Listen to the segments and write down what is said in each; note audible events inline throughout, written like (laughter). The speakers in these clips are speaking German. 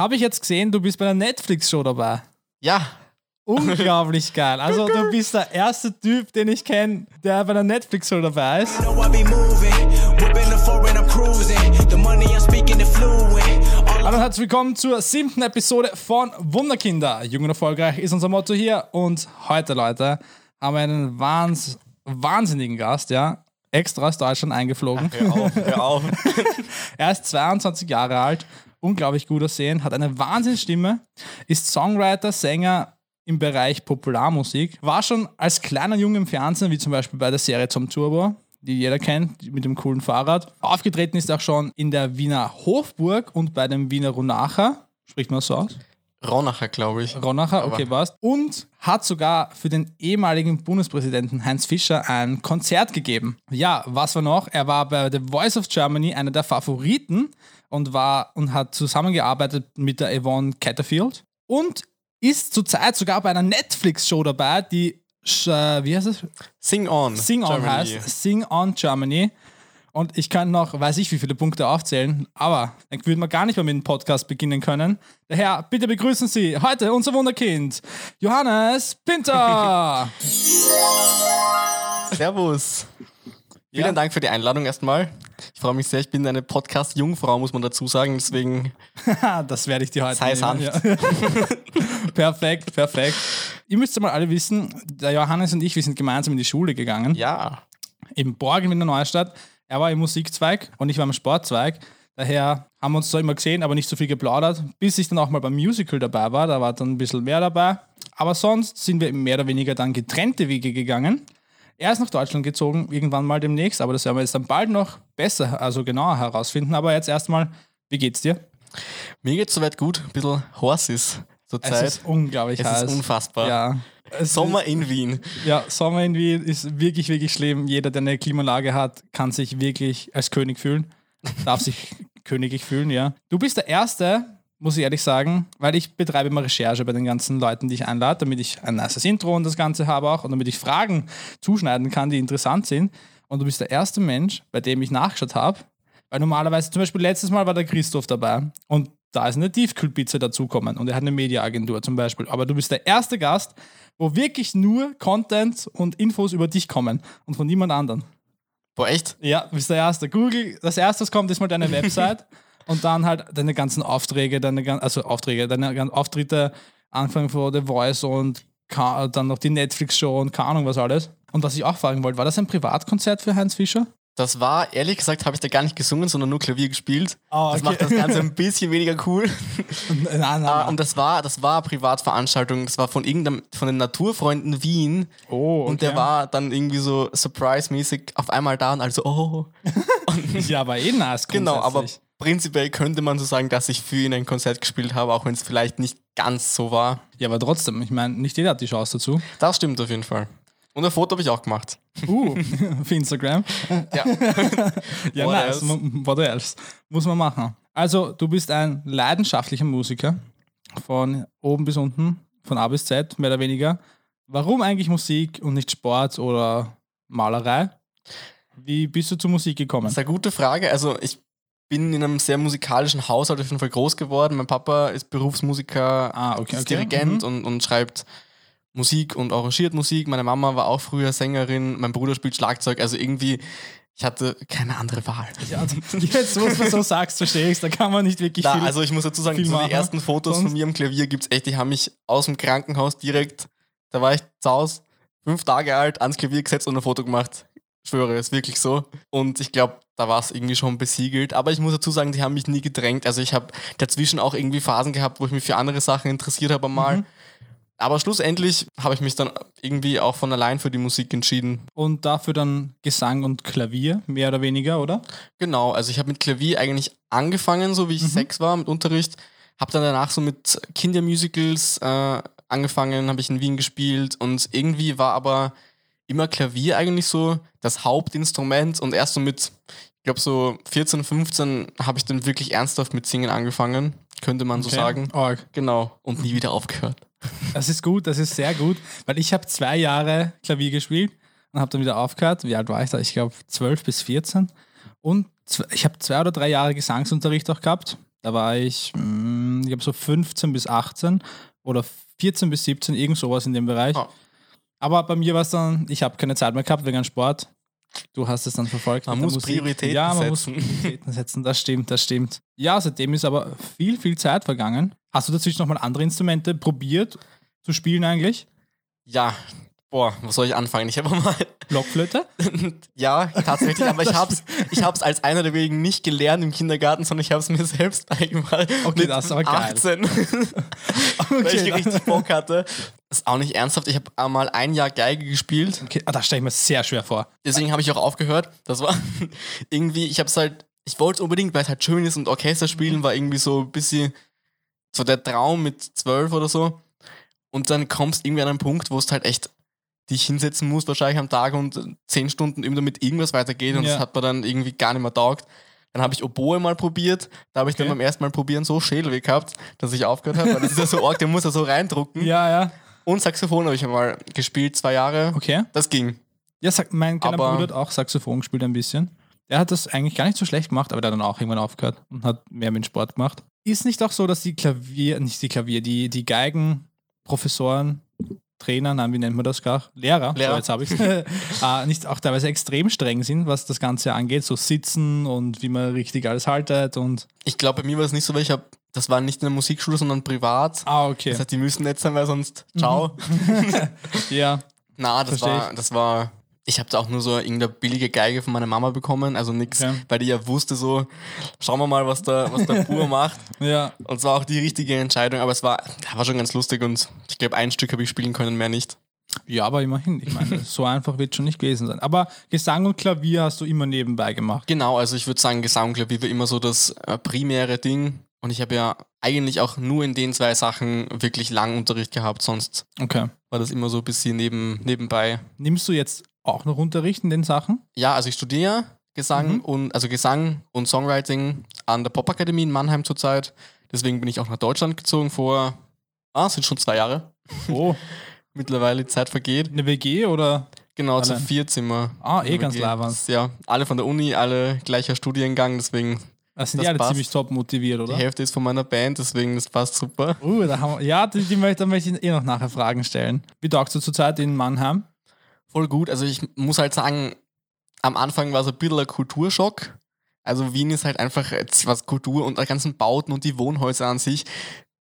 Habe ich jetzt gesehen, du bist bei der Netflix-Show dabei. Ja, Unglaublich (laughs) geil. Also du bist der erste Typ, den ich kenne, der bei der Netflix-Show dabei ist. Hallo und herzlich willkommen zur siebten Episode von Wunderkinder. Jung und erfolgreich ist unser Motto hier. Und heute, Leute, haben wir einen wahns wahnsinnigen Gast, ja. Extra aus Deutschland eingeflogen. hör auf, hör auf. (laughs) Er ist 22 Jahre alt, unglaublich gut aussehen, hat eine Wahnsinnsstimme, ist Songwriter, Sänger im Bereich Popularmusik, war schon als kleiner Junge im Fernsehen, wie zum Beispiel bei der Serie Zum Turbo, die jeder kennt, mit dem coolen Fahrrad. Aufgetreten ist auch schon in der Wiener Hofburg und bei dem Wiener Ronacher. Spricht man so aus? Ronacher, glaube ich. Ronacher, okay, passt. Und hat sogar für den ehemaligen Bundespräsidenten Heinz Fischer ein Konzert gegeben. Ja, was war noch? Er war bei The Voice of Germany einer der Favoriten und war und hat zusammengearbeitet mit der Yvonne Catterfield und ist zurzeit sogar bei einer Netflix-Show dabei, die Sch- äh, wie heißt es? Sing On. Sing On Germany. heißt. Sing On Germany. Und ich kann noch, weiß ich, wie viele Punkte aufzählen, aber dann würden wir gar nicht mehr mit dem Podcast beginnen können. Daher, bitte begrüßen Sie heute unser Wunderkind, Johannes Pinter. (laughs) Servus. Ja. Vielen Dank für die Einladung erstmal. Ich freue mich sehr. Ich bin eine Podcast-Jungfrau, muss man dazu sagen. Deswegen (laughs) das werde ich dir heute Sei nehmen, Ja. (laughs) perfekt, perfekt. Ihr müsst ja mal alle wissen, der Johannes und ich, wir sind gemeinsam in die Schule gegangen. ja. im Borgen in der Neustadt. Er war im Musikzweig und ich war im Sportzweig. Daher haben wir uns zwar immer gesehen, aber nicht so viel geplaudert, bis ich dann auch mal beim Musical dabei war. Da war dann ein bisschen mehr dabei. Aber sonst sind wir mehr oder weniger dann getrennte Wege gegangen. Er ist nach Deutschland gezogen, irgendwann mal demnächst, aber das werden wir jetzt dann bald noch besser, also genauer herausfinden. Aber jetzt erstmal, wie geht's dir? Mir geht's soweit gut. Ein bisschen Horses zur Es ist unglaublich Es heiß. ist unfassbar. Ja. Es Sommer in Wien. Ja, Sommer in Wien ist wirklich, wirklich schlimm. Jeder, der eine Klimaanlage hat, kann sich wirklich als König fühlen. Darf sich (laughs) königlich fühlen, ja. Du bist der Erste, muss ich ehrlich sagen, weil ich betreibe immer Recherche bei den ganzen Leuten, die ich einlade, damit ich ein nices Intro und das Ganze habe auch und damit ich Fragen zuschneiden kann, die interessant sind. Und du bist der erste Mensch, bei dem ich nachgeschaut habe, weil normalerweise, zum Beispiel letztes Mal war der Christoph dabei und da ist eine Tiefkühlpizza dazukommen und er hat eine Mediaagentur zum Beispiel. Aber du bist der erste Gast, wo wirklich nur Content und Infos über dich kommen und von niemand anderen. Boah, echt? Ja, du bist der Erste. Google, das Erste, was kommt, ist mal deine (laughs) Website und dann halt deine ganzen Aufträge, deine, also Aufträge, deine gan- Auftritte, Anfang von The Voice und dann noch die Netflix-Show und keine Ahnung was alles. Und was ich auch fragen wollte, war das ein Privatkonzert für Heinz Fischer? Das war, ehrlich gesagt, habe ich da gar nicht gesungen, sondern nur Klavier gespielt. Ah, Das okay. macht das Ganze ein (laughs) bisschen weniger cool. Nein, nein, Ah, nein. und das war, das war eine Privatveranstaltung. Das war von irgendeinem, von den Naturfreunden Wien. Oh, Und der war dann irgendwie so surprise-mäßig auf einmal da und also, oh. (laughs) Ja, aber eh nice. Genau, aber. Prinzipiell könnte man so sagen, dass ich für ihn ein Konzert gespielt habe, auch wenn es vielleicht nicht ganz so war. Ja, aber trotzdem, ich meine, nicht jeder hat die Chance dazu. Das stimmt auf jeden Fall. Und ein Foto habe ich auch gemacht. Uh, (laughs) für Instagram. Ja. (laughs) Ja, What nice. else? What else? Muss man machen. Also, du bist ein leidenschaftlicher Musiker. Von oben bis unten, von A bis Z, mehr oder weniger. Warum eigentlich Musik und nicht Sport oder Malerei? Wie bist du zur Musik gekommen? Das ist eine gute Frage. Also ich bin in einem sehr musikalischen Haushalt auf jeden Fall groß geworden. Mein Papa ist Berufsmusiker, Ah, okay, ist okay. Dirigent Mhm. und, und schreibt Musik und arrangiert Musik. Meine Mama war auch früher Sängerin, mein Bruder spielt Schlagzeug. Also irgendwie, ich hatte keine andere Wahl. Ja, also, jetzt, wo du so sagst, verstehe ich da kann man nicht wirklich Da, viel... also ich muss dazu sagen, so die ersten Fotos Sonst- von mir am Klavier gibt es echt, die haben mich aus dem Krankenhaus direkt, da war ich zu Hause, fünf Tage alt, ans Klavier gesetzt und ein Foto gemacht. Ich schwöre, ist wirklich so. Und ich glaube, da war es irgendwie schon besiegelt. Aber ich muss dazu sagen, die haben mich nie gedrängt. Also ich habe dazwischen auch irgendwie Phasen gehabt, wo ich mich für andere Sachen interessiert habe mal. Mhm. Aber schlussendlich habe ich mich dann irgendwie auch von allein für die Musik entschieden. und dafür dann Gesang und Klavier, mehr oder weniger, oder? Genau, also ich habe mit Klavier eigentlich angefangen, so wie ich sechs war mit Unterricht. Habe dann danach so mit Kindermusicals äh, angefangen, habe ich in Wien gespielt und irgendwie war aber immer Klavier eigentlich so das Hauptinstrument und erst so mit, ich glaube so 14, 15 habe ich dann wirklich ernsthaft mit Singen angefangen, könnte man so Okay. sagen. Org. Genau, und nie wieder aufgehört. (laughs) Das ist gut, das ist sehr gut, weil ich habe zwei Jahre Klavier gespielt und habe dann wieder aufgehört. Wie alt war ich da? Ich glaube 12 bis 14. Und ich habe zwei oder drei Jahre Gesangsunterricht auch gehabt. Da war ich, mm, ich glaube so 15 bis 18 oder 14 bis 17, irgend sowas in dem Bereich. Ah. Aber bei mir war es dann, ich habe keine Zeit mehr gehabt wegen Sport. Du hast es dann verfolgt. Man muss Prioritäten ja, man setzen. muss Prioritäten (laughs) setzen. Das stimmt, das stimmt. Ja, seitdem ist aber viel, viel Zeit vergangen. Hast du dazwischen nochmal andere Instrumente probiert zu spielen eigentlich? Ja, boah, wo soll ich anfangen? Ich habe mal (laughs) Blockflöte? Ja, tatsächlich, aber ich (laughs) hab's, ich hab's als einer der wenigen nicht gelernt im Kindergarten, sondern ich hab's mir selbst (laughs) beigebracht. Okay, das ist aber geil. 18, weil ich Okay, richtig Bock hatte. Das ist auch nicht ernsthaft. Ich habe einmal ein Jahr Geige gespielt. okay. Ah, das stelle ich mir sehr schwer vor. Deswegen habe ich auch aufgehört. Das war irgendwie, ich habe es halt, ich wollte es unbedingt, weil es halt schön ist und Orchester spielen war irgendwie so ein bisschen so der Traum mit zwölf oder so. Und dann kommst irgendwie an einen Punkt, wo es halt echt dich hinsetzen musst, wahrscheinlich am Tag und zehn Stunden üben, damit irgendwas weitergeht. Und Ja. das hat mir dann irgendwie gar nicht mehr taugt. Dann habe ich Oboe mal probiert. Da habe ich dann Okay. beim ersten Mal probieren so Schädelweh gehabt, dass ich aufgehört habe. Weil das ist ja so arg, der muss ja so reindrucken. Ja, ja. Und Saxophon habe ich mal gespielt, zwei Jahre. Okay. Das ging. Ja, mein kleiner Aber- Bruder hat auch Saxophon gespielt ein bisschen. Der hat das eigentlich gar nicht so schlecht gemacht, aber der hat dann auch irgendwann aufgehört und hat mehr mit Sport gemacht. Ist nicht auch so, dass die Klavier, nicht die Klavier, die, die Geigenprofessoren, Trainer, nein, wie nennt man das gar? Lehrer, Lehrer. So, jetzt habe ich (laughs) äh, nicht auch teilweise extrem streng sind, was das Ganze angeht, so sitzen und wie man richtig alles haltet und. Ich glaube, bei mir war es nicht so, weil ich habe, das war nicht in der Musikschule, sondern privat. Ah, okay. Das heißt, die müssen nett sein, weil sonst, ciao. (laughs) Ja, Na, das Versteh war, das war, ich habe da auch nur so irgendeine billige Geige von meiner Mama bekommen, also nix, Okay. weil die ja wusste so, schauen wir mal, was der, was der Pur (laughs) macht. ja. Und es war auch die richtige Entscheidung, aber es war, war schon ganz lustig und ich glaube, ein Stück habe ich spielen können, mehr nicht. Ja, aber immerhin. Ich meine, (laughs) so einfach wird schon nicht gewesen sein. Aber Gesang und Klavier hast du immer nebenbei gemacht. Genau, also ich würde sagen, Gesang und Klavier war immer so das äh, primäre Ding. Und ich habe ja eigentlich auch nur in den zwei Sachen wirklich lang Unterricht gehabt, sonst Okay. war das immer so ein bisschen neben, nebenbei. Nimmst du jetzt auch noch Unterricht in den Sachen? Ja, also ich studiere Gesang Mhm. und also Gesang und Songwriting an der Popakademie in Mannheim zurzeit. Deswegen bin ich auch nach Deutschland gezogen vor, ah, sind schon zwei Jahre. Oh, (laughs) Mittlerweile die Zeit vergeht. eine WG oder? Genau, zu Allein. vier Zimmer. Ah, eh ganz labern. Ja, alle von der Uni, alle gleicher Studiengang, deswegen Das sind Das die alle passt. ziemlich top motiviert, die oder? Hälfte ist von meiner Band, deswegen das passt super. Uh, da haben wir, ja, die, die möchte, da möchte ich eh noch nachher Fragen stellen. Wie taugst du zurzeit in Mannheim? Voll gut. Also ich muss halt sagen, am Anfang war es ein bisschen ein Kulturschock. Also Wien ist halt einfach was Kultur und die ganzen Bauten und die Wohnhäuser an sich.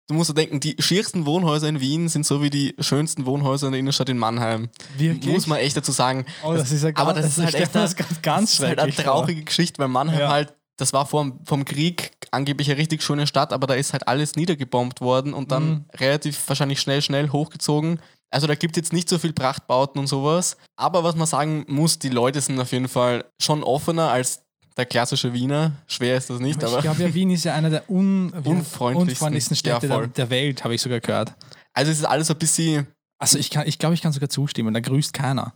Du musst dir denken, die schiersten Wohnhäuser in Wien sind so wie die schönsten Wohnhäuser in der Innenstadt in Mannheim. Wirklich? Muss man echt dazu sagen. Oh, das ist ja aber ganz- das ist halt echt eine- das ganz, ganz das ist halt eine traurige Geschichte, weil Mannheim Ja. halt, das war vom, vom Krieg angeblich eine richtig schöne Stadt, aber da ist halt alles niedergebombt worden und dann Mhm. relativ wahrscheinlich schnell, schnell hochgezogen. Also da gibt es jetzt nicht so viel Prachtbauten und sowas. Aber was man sagen muss, die Leute sind auf jeden Fall schon offener als der klassische Wiener. Schwer ist das nicht, Aber ich glaube ja, Wien ist ja einer der un Unfreundlichsten. unfreundlichsten Städte Ja, der, Welt, habe ich sogar gehört. Also es ist alles ein bisschen. Also ich, kann, ich glaube, ich kann sogar zustimmen, da grüßt keiner.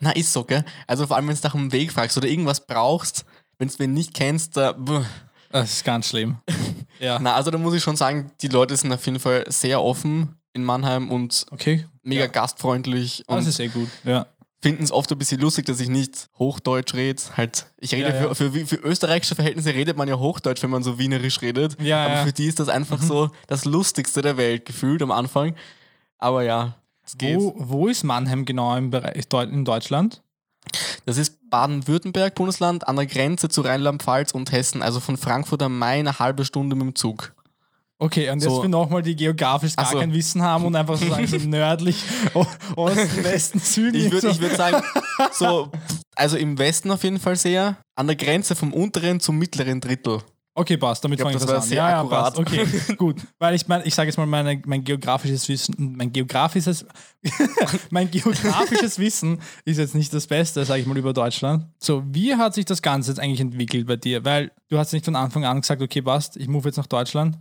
Na, ist so, gell? Also vor allem, wenn du nach einem Weg fragst oder irgendwas brauchst, wenn du wen nicht kennst, da. buh. Das ist ganz schlimm. (laughs) ja. Na, also da muss ich schon sagen, die Leute sind auf jeden Fall sehr offen in Mannheim und Okay. mega Ja. gastfreundlich Das und ist eh gut. Ja. finden es oft ein bisschen lustig, dass ich nicht Hochdeutsch rede. Halt, ich rede Ja. Für, für, für österreichische Verhältnisse redet man ja Hochdeutsch, wenn man so wienerisch redet. Ja, Aber. Mhm. für die ist das einfach so das Lustigste der Welt gefühlt am Anfang. Aber ja, es geht. Wo, wo ist Mannheim genau im Bereich in Deutschland? Das ist Baden-Württemberg, Bundesland, an der Grenze zu Rheinland-Pfalz und Hessen. Also von Frankfurt am Main eine halbe Stunde mit dem Zug. Okay, und jetzt So. wir nochmal die geografisch gar so. kein Wissen haben und einfach so sagen, so (laughs) nördlich, Osten, Westen, Süden. Ich würde so. würd sagen, so, also im Westen auf jeden Fall sehr. An der Grenze vom unteren zum mittleren Drittel. Okay, passt, damit fange ich das das an. ja, ja, passt. Okay, (laughs) gut. Weil ich meine, ich sage jetzt mal, meine, mein geografisches Wissen, mein geografisches, (laughs) mein geografisches Wissen ist jetzt nicht das Beste, sage ich mal, über Deutschland. So, wie hat sich das Ganze jetzt eigentlich entwickelt bei dir? Weil du hast nicht von Anfang an gesagt, okay, passt, ich move jetzt nach Deutschland,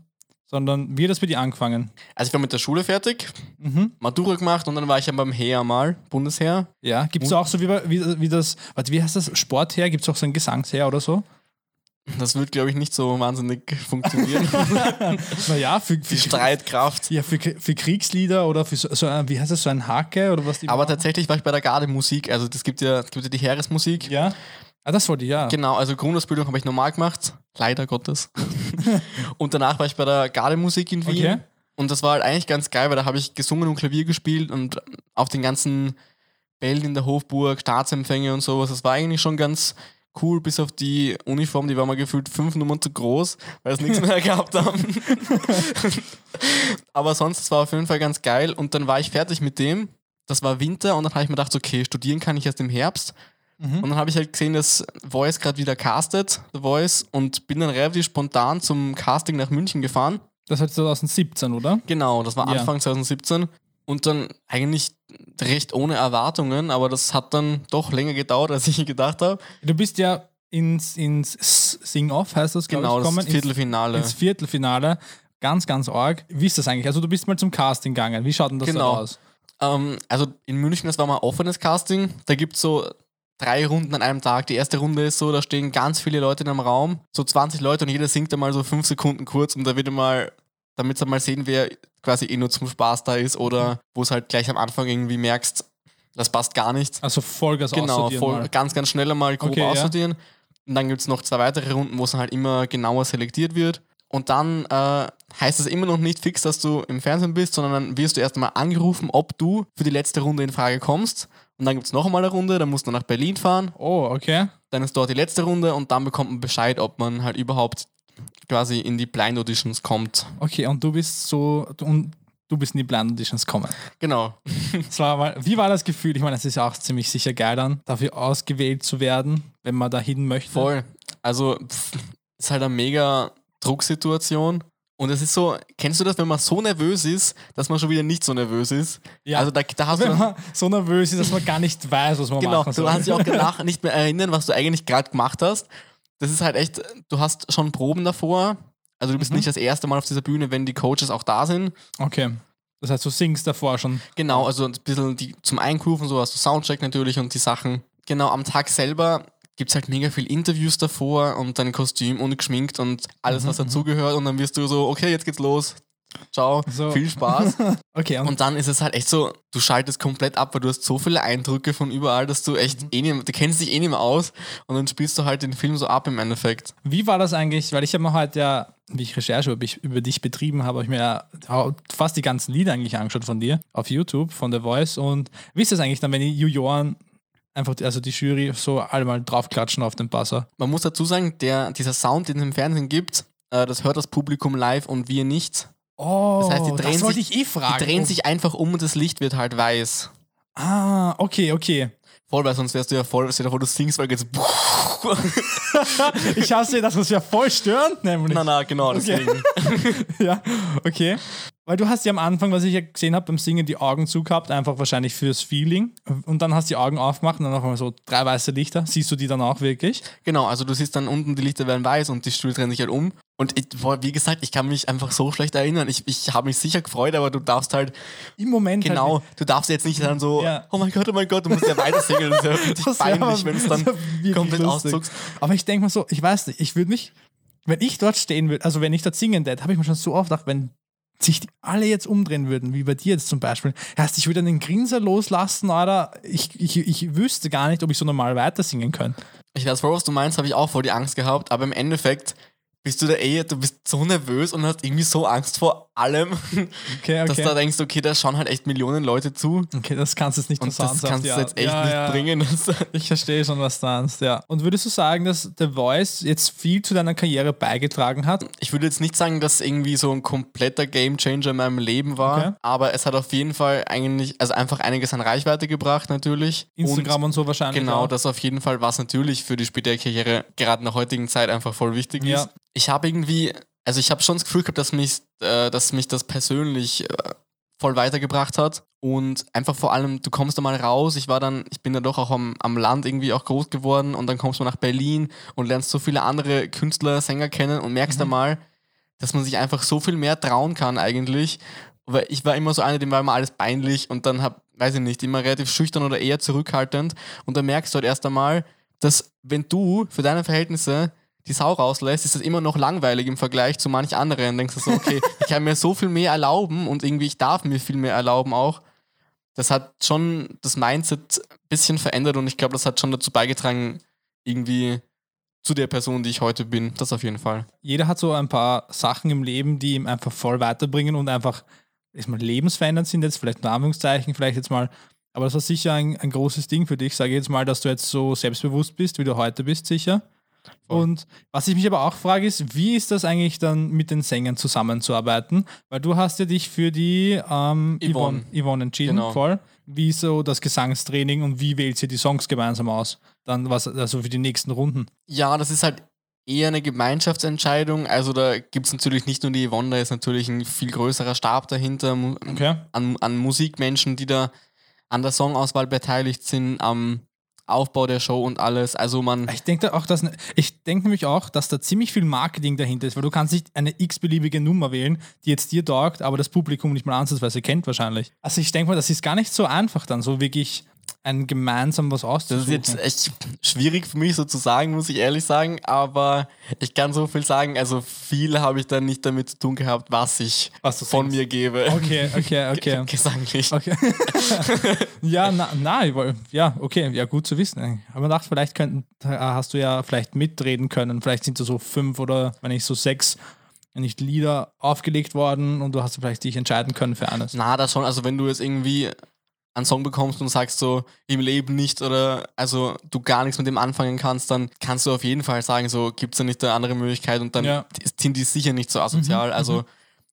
sondern wie hat das bei dir angefangen? Also ich war mit der Schule fertig, Mhm. Matura gemacht und dann war ich ja beim Heer mal, Bundesheer. Ja, gibt es auch so wie, wie, wie das, warte, wie heißt das, Sporther? Gibt es auch so ein Gesangsher oder so? Das wird, glaube ich, nicht so wahnsinnig funktionieren. (laughs) Naja, für, für, Die Streitkraft. ja, für, für Kriegslieder oder für so, so ein, wie heißt das, so ein Hake oder was die Aber machen? tatsächlich war ich bei der Gardemusik, also das gibt ja, es gibt ja die Heeresmusik. Ja, Ah, das wollte ich, ja. Genau, also Grundausbildung habe ich normal gemacht, leider Gottes. (laughs) und danach war ich bei der Gardemusik in Wien. Okay. Und das war halt eigentlich ganz geil, weil da habe ich gesungen und Klavier gespielt und auf den ganzen Bällen in der Hofburg, Staatsempfänge und sowas. Das war eigentlich schon ganz cool, bis auf die Uniform, die war mal gefühlt fünf Nummern zu groß, weil es nichts mehr (laughs) gehabt haben. (laughs) Aber sonst, es war auf jeden Fall ganz geil. Und dann war ich fertig mit dem. Das war Winter und dann habe ich mir gedacht, okay, studieren kann ich erst im Herbst. Mhm. Und dann habe ich halt gesehen, dass Voice gerade wieder castet, The Voice, und bin dann relativ spontan zum Casting nach München gefahren. Das war 2017, oder? Genau, das war Ja. Anfang 2017. Und dann eigentlich recht ohne Erwartungen, aber das hat dann doch länger gedauert, als ich gedacht habe. Du bist ja ins, ins Sing-Off, heißt das, Genau, ich, das gekommen. Viertelfinale. Ins, ins Viertelfinale. Ganz, ganz arg. Wie ist das eigentlich? Also du bist mal zum Casting gegangen. Wie schaut denn das Genau. da aus? Ähm, also in München, das war mal ein offenes Casting. Da gibt es so drei Runden an einem Tag. Die erste Runde ist so, da stehen ganz viele Leute in einem Raum, so 20 Leute und jeder singt einmal so fünf Sekunden kurz und da wird mal, damit sie mal sehen, wer quasi eh nur zum Spaß da ist oder wo es halt gleich am Anfang irgendwie merkst, das passt gar nicht. Also Vollgas genau, aussortieren voll, mal. ganz, ganz schnell einmal grob Okay, ja. aussortieren. Und dann gibt es noch zwei weitere Runden, wo es halt immer genauer selektiert wird. Und dann äh, heißt es immer noch nicht fix, dass du im Fernsehen bist, sondern dann wirst du erst einmal angerufen, ob du für die letzte Runde in Frage kommst. Und dann gibt es noch einmal eine Runde, dann musst du nach Berlin fahren. Oh, okay. Dann ist dort die letzte Runde und dann bekommt man Bescheid, ob man halt überhaupt quasi in die Blind Auditions kommt. Okay, und du bist so, und du bist in die Blind Auditions gekommen. Genau. (laughs) War mal, wie war das Gefühl? Ich meine, es ist ja auch ziemlich sicher geil dann, dafür ausgewählt zu werden, wenn man da hin möchte. Voll. Also, pff, ist halt eine mega Drucksituation. Und es ist so, kennst du das, wenn man so nervös ist, dass man schon wieder nicht so nervös ist? Ja. Also da, da hast Wenn du. man so nervös ist, dass man gar nicht weiß, was man Genau, machen soll. du kannst dich auch (laughs) danach nicht mehr erinnern, was du eigentlich gerade gemacht hast. Das ist halt echt, du hast schon Proben davor. Also du bist Mhm. nicht das erste Mal auf dieser Bühne, wenn die Coaches auch da sind. Okay. Das heißt, du singst davor schon. Genau, also ein bisschen die, zum Eingrooven, so hast du Soundcheck natürlich und die Sachen. Genau, am Tag selber gibt es halt mega viel Interviews davor und dein Kostüm und geschminkt und alles, Mhm, was dazugehört. Und dann wirst du so, okay, jetzt geht's los. Ciao, So. viel Spaß. (laughs) Okay, und, und dann ist es halt echt so, du schaltest komplett ab, weil du hast so viele Eindrücke von überall, dass du echt Mhm. eh nicht, du kennst dich eh nicht mehr aus und dann spielst du halt den Film so ab im Endeffekt. wie war das eigentlich? Weil ich habe mir heute ja, wie ich Recherche über, über dich betrieben habe, habe ich mir ja fast die ganzen Lieder eigentlich angeschaut von dir auf YouTube, von The Voice. Und wie ist das eigentlich dann, wenn die Juroren einfach, also die Jury so alle mal draufklatschen auf den Buzzer? Man muss dazu sagen, der, dieser Sound, den es im Fernsehen gibt, äh, das hört das Publikum live und wir nicht. Oh, Das heißt, die drehen das wollte sich- ich eh fragen. Die drehen Oh. sich einfach um und das Licht wird halt weiß. Ah, okay, okay. Voll, weil sonst wärst du ja voll, stell dir vor, du singst, weil jetzt. (laughs) Ich hasse das, was ja voll störend, nämlich. na, na, genau, deswegen. (laughs) Ja, okay. Weil du hast ja am Anfang, was ich ja gesehen habe beim Singen, die Augen zugehabt, einfach wahrscheinlich fürs Feeling. Und dann hast du die Augen aufgemacht und dann noch einmal so drei weiße Lichter. Siehst du die dann auch wirklich? Genau, also du siehst dann unten, die Lichter werden weiß und die Stühle drehen sich halt um. Und ich, wie gesagt, ich kann mich einfach so schlecht erinnern. Ich, ich habe mich sicher gefreut, aber du darfst halt, Im Moment. genau, Halt, du darfst jetzt nicht dann so, Ja. oh mein Gott, oh mein Gott, du musst ja weiter singen. Das ist ja (laughs) richtig Das wär peinlich, wenn es dann wirklich komplett lustig. auszuckst. Aber ich denke mal so, ich weiß nicht, ich würde mich, wenn ich dort stehen würde, also wenn ich dort singen würde, habe ich mir schon so oft gedacht, wenn sich die alle jetzt umdrehen würden, wie bei dir jetzt zum Beispiel, heißt, ich würde einen Grinser loslassen, oder ich, ich, ich wüsste gar nicht, ob ich so normal weiter singen könnte. Ich weiß voll, was du meinst, habe ich auch voll die Angst gehabt, aber im Endeffekt bist du da eh, du bist so nervös und hast irgendwie so Angst vor allem, Okay, dass du da okay. denkst, okay, da schauen halt echt Millionen Leute zu Okay, das kannst du jetzt nicht und das kannst du jetzt echt Ja, nicht ja. bringen. (laughs) Ich verstehe schon, was du meinst, ja. Und würdest du sagen, dass The Voice jetzt viel zu deiner Karriere beigetragen hat? ich würde jetzt nicht sagen, dass irgendwie so ein kompletter Gamechanger in meinem Leben war, Okay. aber es hat auf jeden Fall eigentlich, also einfach einiges an Reichweite gebracht natürlich. Instagram und, so wahrscheinlich. Genau, auch. das auf jeden Fall, was natürlich für die spätere Karriere gerade in der heutigen Zeit einfach voll wichtig Ja. ist. Ich habe irgendwie, also ich habe schon das Gefühl gehabt, dass mich, äh, dass mich das persönlich äh, voll weitergebracht hat. Und einfach vor allem, du kommst da mal raus. Ich war dann, ich bin ja doch auch am, am Land irgendwie auch groß geworden und dann kommst du nach Berlin und lernst so viele andere Künstler, Sänger kennen und merkst da mal, dass man sich einfach so viel mehr trauen kann eigentlich. Weil ich war immer so einer, dem war immer alles peinlich und dann hab, weiß ich nicht, immer relativ schüchtern oder eher zurückhaltend. Und dann merkst du halt erst einmal, dass wenn du für deine Verhältnisse die Sau rauslässt, ist das immer noch langweilig im Vergleich zu manch anderen. Denkst du so, okay, (laughs) ich kann mir so viel mehr erlauben und irgendwie ich darf mir viel mehr erlauben auch. Das hat schon das Mindset ein bisschen verändert und ich glaube, das hat schon dazu beigetragen, irgendwie zu der Person, die ich heute bin. Das auf jeden Fall. Jeder hat so ein paar Sachen im Leben, die ihm einfach voll weiterbringen und einfach erstmal lebensverändernd sind, jetzt vielleicht in Anführungszeichen, vielleicht jetzt mal. Aber das war sicher ein, ein großes Ding für dich. Sage ich jetzt mal, dass du jetzt so selbstbewusst bist, wie du heute bist, sicher. Voll. Und was ich mich aber auch frage, ist, wie ist das eigentlich dann mit den Sängern zusammenzuarbeiten? Weil du hast ja dich für die ähm, Yvonne. Yvonne. Entschieden, Genau. voll. Wie so das Gesangstraining und wie wählt ihr die Songs gemeinsam aus? Dann was, also für die nächsten Runden. Ja, das ist halt eher eine Gemeinschaftsentscheidung. Also da gibt es natürlich nicht nur die Yvonne, da ist natürlich ein viel größerer Stab dahinter Okay. an, an Musikmenschen, die da an der Songauswahl beteiligt sind, am Aufbau der Show und alles. Also man, Ich denke auch, dass ich denke nämlich auch, dass da ziemlich viel Marketing dahinter ist, weil du kannst nicht eine x-beliebige Nummer wählen, die jetzt dir taugt, aber das Publikum nicht mal ansatzweise kennt wahrscheinlich. Also ich denke mal, das ist gar nicht so einfach dann, so wirklich ein gemeinsam was das auszusuchen. ist jetzt echt schwierig für mich so zu sagen, muss ich ehrlich sagen, aber ich kann so viel sagen. Also viel habe ich dann nicht damit zu tun gehabt, was ich Was von singst. mir gebe. Okay, okay, (laughs) okay. Gesanglich. Okay. (laughs) ja, na, na, ich ja, okay, ja, gut zu wissen. Aber ich dachte, vielleicht könnten, hast du ja vielleicht mitreden können. Vielleicht sind da so fünf oder wenn nicht so sechs, nicht Lieder aufgelegt worden und du hast vielleicht dich entscheiden können für eines. Na, das schon. Also wenn du jetzt irgendwie einen Song bekommst und sagst so im Leben nicht oder also du gar nichts mit dem anfangen kannst, dann kannst du auf jeden Fall sagen, so gibt es da nicht eine andere Möglichkeit und dann Ja. sind die sicher nicht so asozial. Mhm, also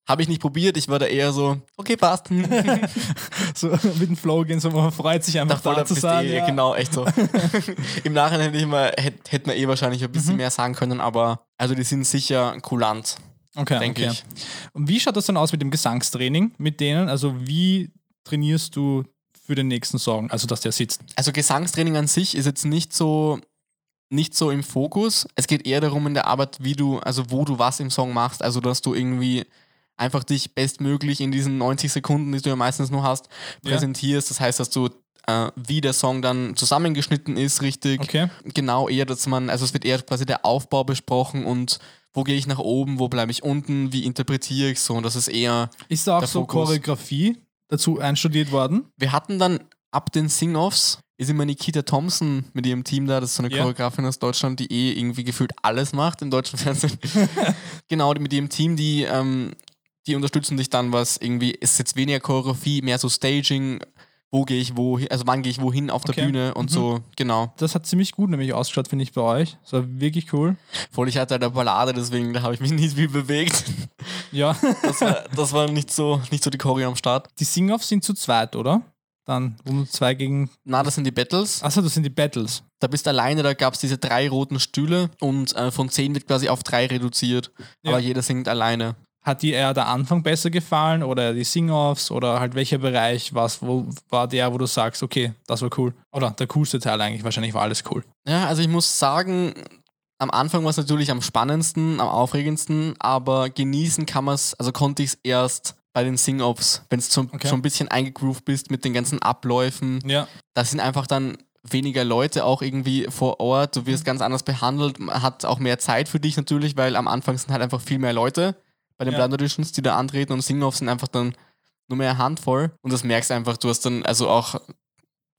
habe ich nicht probiert, ich war da eher so, okay, passt. (laughs) (laughs) So mit dem Flow gehen, so man freut sich einfach da der zu sein. eh, ja. Genau, echt so. (laughs) Im Nachhinein hätte ich mal, hätte, hätte man eh wahrscheinlich ein Mhm. bisschen mehr sagen können, aber also die sind sicher kulant, Okay, denke okay. ich. Und wie schaut das dann aus mit dem Gesangstraining mit denen? Also wie trainierst du für den nächsten Song, also dass der sitzt? Also Gesangstraining an sich ist jetzt nicht so nicht so im Fokus. Es geht eher darum in der Arbeit, wie du, also wo du was im Song machst. Also dass du irgendwie einfach dich bestmöglich in diesen 90 Sekunden, die du ja meistens nur hast, Ja. präsentierst. Das heißt, dass du äh, wie der Song dann zusammengeschnitten ist, richtig. Okay. Genau, eher, dass man, also es wird eher quasi der Aufbau besprochen und wo gehe ich nach oben, wo bleibe ich unten, wie interpretiere ich so. Und das ist eher Ist da auch so Fokus. Choreografie dazu einstudiert worden? Wir hatten dann ab den Sing-Offs ist immer Nikita Thompson mit ihrem Team da, das ist so eine Ja. Choreografin aus Deutschland, die eh irgendwie gefühlt alles macht im deutschen Fernsehen. (laughs) genau, mit ihrem Team, die, ähm, die unterstützen dich dann, was irgendwie, ist jetzt weniger Choreografie, mehr so Staging, wo gehe ich wohin, also wann gehe ich wohin auf der Okay. Bühne und Mhm. so, genau. Das hat ziemlich gut nämlich ausgeschaut, finde ich, bei euch. Das war wirklich cool. Voll, ich hatte halt eine Ballade, deswegen da habe ich mich (laughs) nicht viel bewegt. Ja. Das war, das war nicht, so, nicht so die Choreo am Start. Die Sing-Offs sind zu zweit, oder? Dann, wo man zwei gegen. Na, das sind die Battles. Achso, das sind die Battles. Da bist du alleine, da gab es diese drei roten Stühle und äh, von zehn wird quasi auf drei reduziert. Ja. Aber jeder singt alleine. Hat dir eher der Anfang besser gefallen oder die Sing-Offs oder halt welcher Bereich was, wo war der, wo du sagst, okay, das war cool? Oder der coolste Teil eigentlich, wahrscheinlich war alles cool. Ja, also ich muss sagen, am Anfang war es natürlich am spannendsten, am aufregendsten, aber genießen kann man es, also konnte ich es erst bei den Sing-Offs, wenn du Okay. schon ein bisschen eingegroovt bist mit den ganzen Abläufen. Ja. Da sind einfach dann weniger Leute auch irgendwie vor Ort, du wirst ganz anders behandelt, hat auch mehr Zeit für dich natürlich, weil am Anfang sind halt einfach viel mehr Leute bei den Ja. Blind Auditions, die da antreten und Sing-Offs sind einfach dann nur mehr eine Handvoll und das merkst du einfach, du hast dann also auch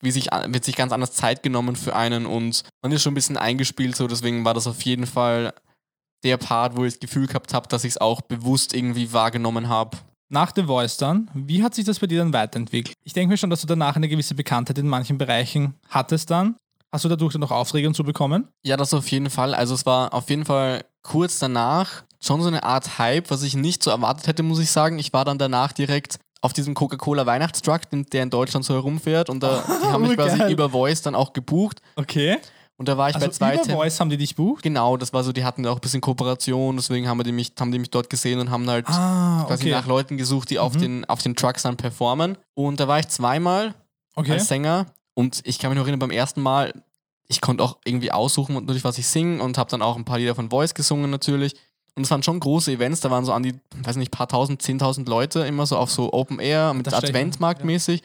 wie sich, wird sich ganz anders Zeit genommen für einen und man ist schon ein bisschen eingespielt, so deswegen war das auf jeden Fall der Part, wo ich das Gefühl gehabt habe, dass ich es auch bewusst irgendwie wahrgenommen habe. Nach The Voice dann, wie hat sich das bei dir dann weiterentwickelt? Ich denke mir schon, dass du danach eine gewisse Bekanntheit in manchen Bereichen hattest dann. Hast du dadurch dann noch Aufträge und so bekommen? Ja, das auf jeden Fall. Also es war auf jeden Fall kurz danach schon so eine Art Hype, was ich nicht so erwartet hätte, muss ich sagen. Ich war dann danach direkt auf diesem Coca-Cola Weihnachtstruck, der in Deutschland so herumfährt und da, (laughs) die haben mich quasi über Voice dann auch gebucht Okay. und da war ich Also bei zwei über Voice haben die dich bucht? Genau, das war so, die hatten auch ein bisschen Kooperation, deswegen haben, die mich, haben die mich dort gesehen und haben halt Ah, quasi okay. nach Leuten gesucht, die auf, Mhm. den, auf den Trucks dann performen. Und da war ich zweimal Okay. als Sänger und ich kann mich noch erinnern, beim ersten Mal, ich konnte auch irgendwie aussuchen, natürlich, was ich singe und habe dann auch ein paar Lieder von Voice gesungen natürlich. Und es waren schon große Events, da waren so an die, weiß nicht, paar tausend, zehntausend Leute, immer so auf so Open Air mit Das stell ich mir- Adventmarkt mäßig.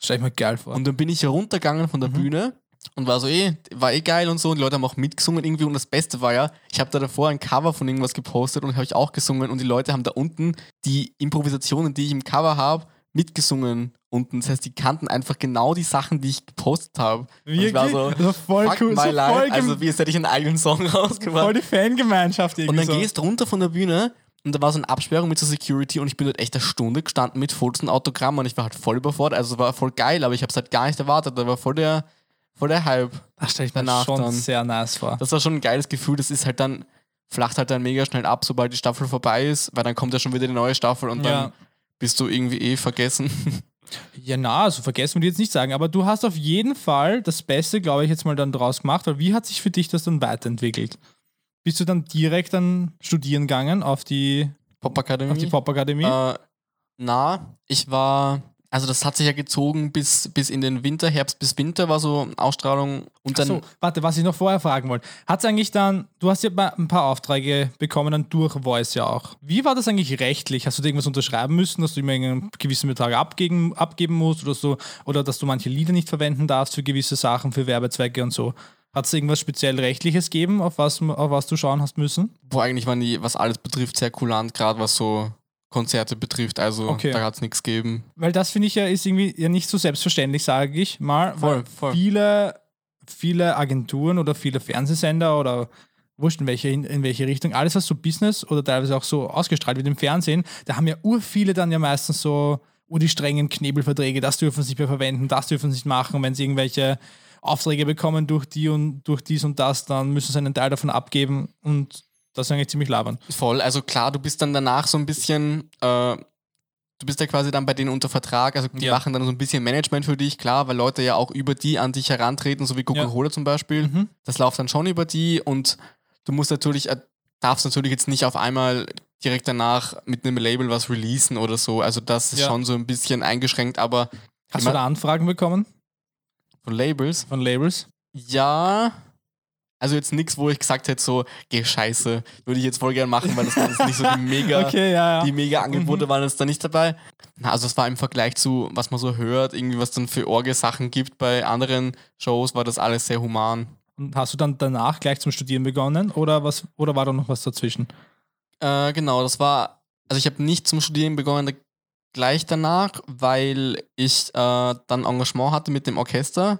Stell ich mir geil vor. Und dann bin ich runtergegangen von der Mhm. Bühne und war so, eh, war eh geil und so. Und die Leute haben auch mitgesungen irgendwie. Und das Beste war ja, ich habe da davor ein Cover von irgendwas gepostet und habe ich auch gesungen. Und die Leute haben da unten die Improvisationen, die ich im Cover habe, mitgesungen. Unten. Das heißt, die kannten einfach genau die Sachen, die ich gepostet habe. Und Wirklich? Ich war so, Das war voll fuck cool. my so life. voll, also wie jetzt hätte ich einen eigenen Song (laughs) rausgebracht. voll die Fangemeinschaft Und irgendwie dann so. gehst du runter von der Bühne und da war so eine Absperrung mit so Security und ich bin dort echt eine Stunde gestanden mit Fotos und Autogrammen und ich war halt voll überfordert. Also es war voll geil, aber ich habe es halt gar nicht erwartet. Da war voll der, voll der Hype. Das stelle ich mir schon dann. sehr nice vor. Das war schon ein geiles Gefühl. Das ist halt dann, flacht halt dann mega schnell ab, sobald die Staffel vorbei ist, weil dann kommt ja schon wieder die neue Staffel und dann Ja. bist du irgendwie eh vergessen. (laughs) Ja, na, also vergessen wir die jetzt nicht sagen, aber du hast auf jeden Fall das Beste, glaube ich, jetzt mal dann draus gemacht, weil wie hat sich für dich das dann weiterentwickelt? Bist du dann direkt dann studieren gegangen auf die, Popakademie. auf die Popakademie? Äh, na, ich war, also das hat sich ja gezogen bis, bis in den Winter, Herbst bis Winter war so Ausstrahlung und dann Achso, warte, was ich noch vorher fragen wollte. Hat es eigentlich dann, du hast ja ein paar Aufträge bekommen, dann durch Voice ja auch. Wie war das eigentlich rechtlich? Hast du da irgendwas unterschreiben müssen, dass du immer einen gewissen Betrag abgeben, abgeben musst oder so? Oder dass du manche Lieder nicht verwenden darfst für gewisse Sachen, für Werbezwecke und so? Hat es irgendwas speziell Rechtliches gegeben, auf was, auf was du schauen hast müssen? wo eigentlich waren die, was alles betrifft, sehr kulant, gerade was so Konzerte betrifft. Also Okay. da hat es nichts gegeben. Weil das finde ich ja ist irgendwie ja nicht so selbstverständlich, sage ich mal. Voll, weil voll. Viele, viele Agenturen oder viele Fernsehsender oder wurscht in welche, in, in welche Richtung, alles was so Business oder teilweise auch so ausgestrahlt wird im Fernsehen, da haben ja ur viele dann ja meistens so ur die strengen Knebelverträge, das dürfen sie nicht mehr verwenden, das dürfen sie nicht machen, wenn sie irgendwelche Aufträge bekommen durch die und durch dies und das, dann müssen sie einen Teil davon abgeben und das ist eigentlich ziemlich labern. Voll, also klar, du bist dann danach so ein bisschen, äh, du bist ja quasi dann bei denen unter Vertrag, also die Ja. machen dann so ein bisschen Management für dich, klar, weil Leute ja auch über die an dich herantreten, so wie Coca-Cola zum Beispiel. Mhm. Das läuft dann schon über die und du musst natürlich, äh, darfst natürlich jetzt nicht auf einmal direkt danach mit einem Label was releasen oder so. Also das ist Ja. schon so ein bisschen eingeschränkt, aber Hast du da Anfragen bekommen von Labels, von Labels? ja. Also jetzt nichts, wo ich gesagt hätte, so, geh scheiße, würde ich jetzt voll gern machen, weil das waren jetzt nicht so die (laughs) mega, Okay, ja, ja. die mega Angebote Mhm. waren jetzt da nicht dabei. Na, also es war im Vergleich zu, was man so hört, irgendwie was dann für Orge-Sachen gibt bei anderen Shows, war das alles sehr human. Und hast du dann danach gleich zum Studieren begonnen oder was oder war da noch was dazwischen? Äh, genau, das war, also ich habe nicht zum Studieren begonnen gleich danach, weil ich äh, dann Engagement hatte mit dem Orchester.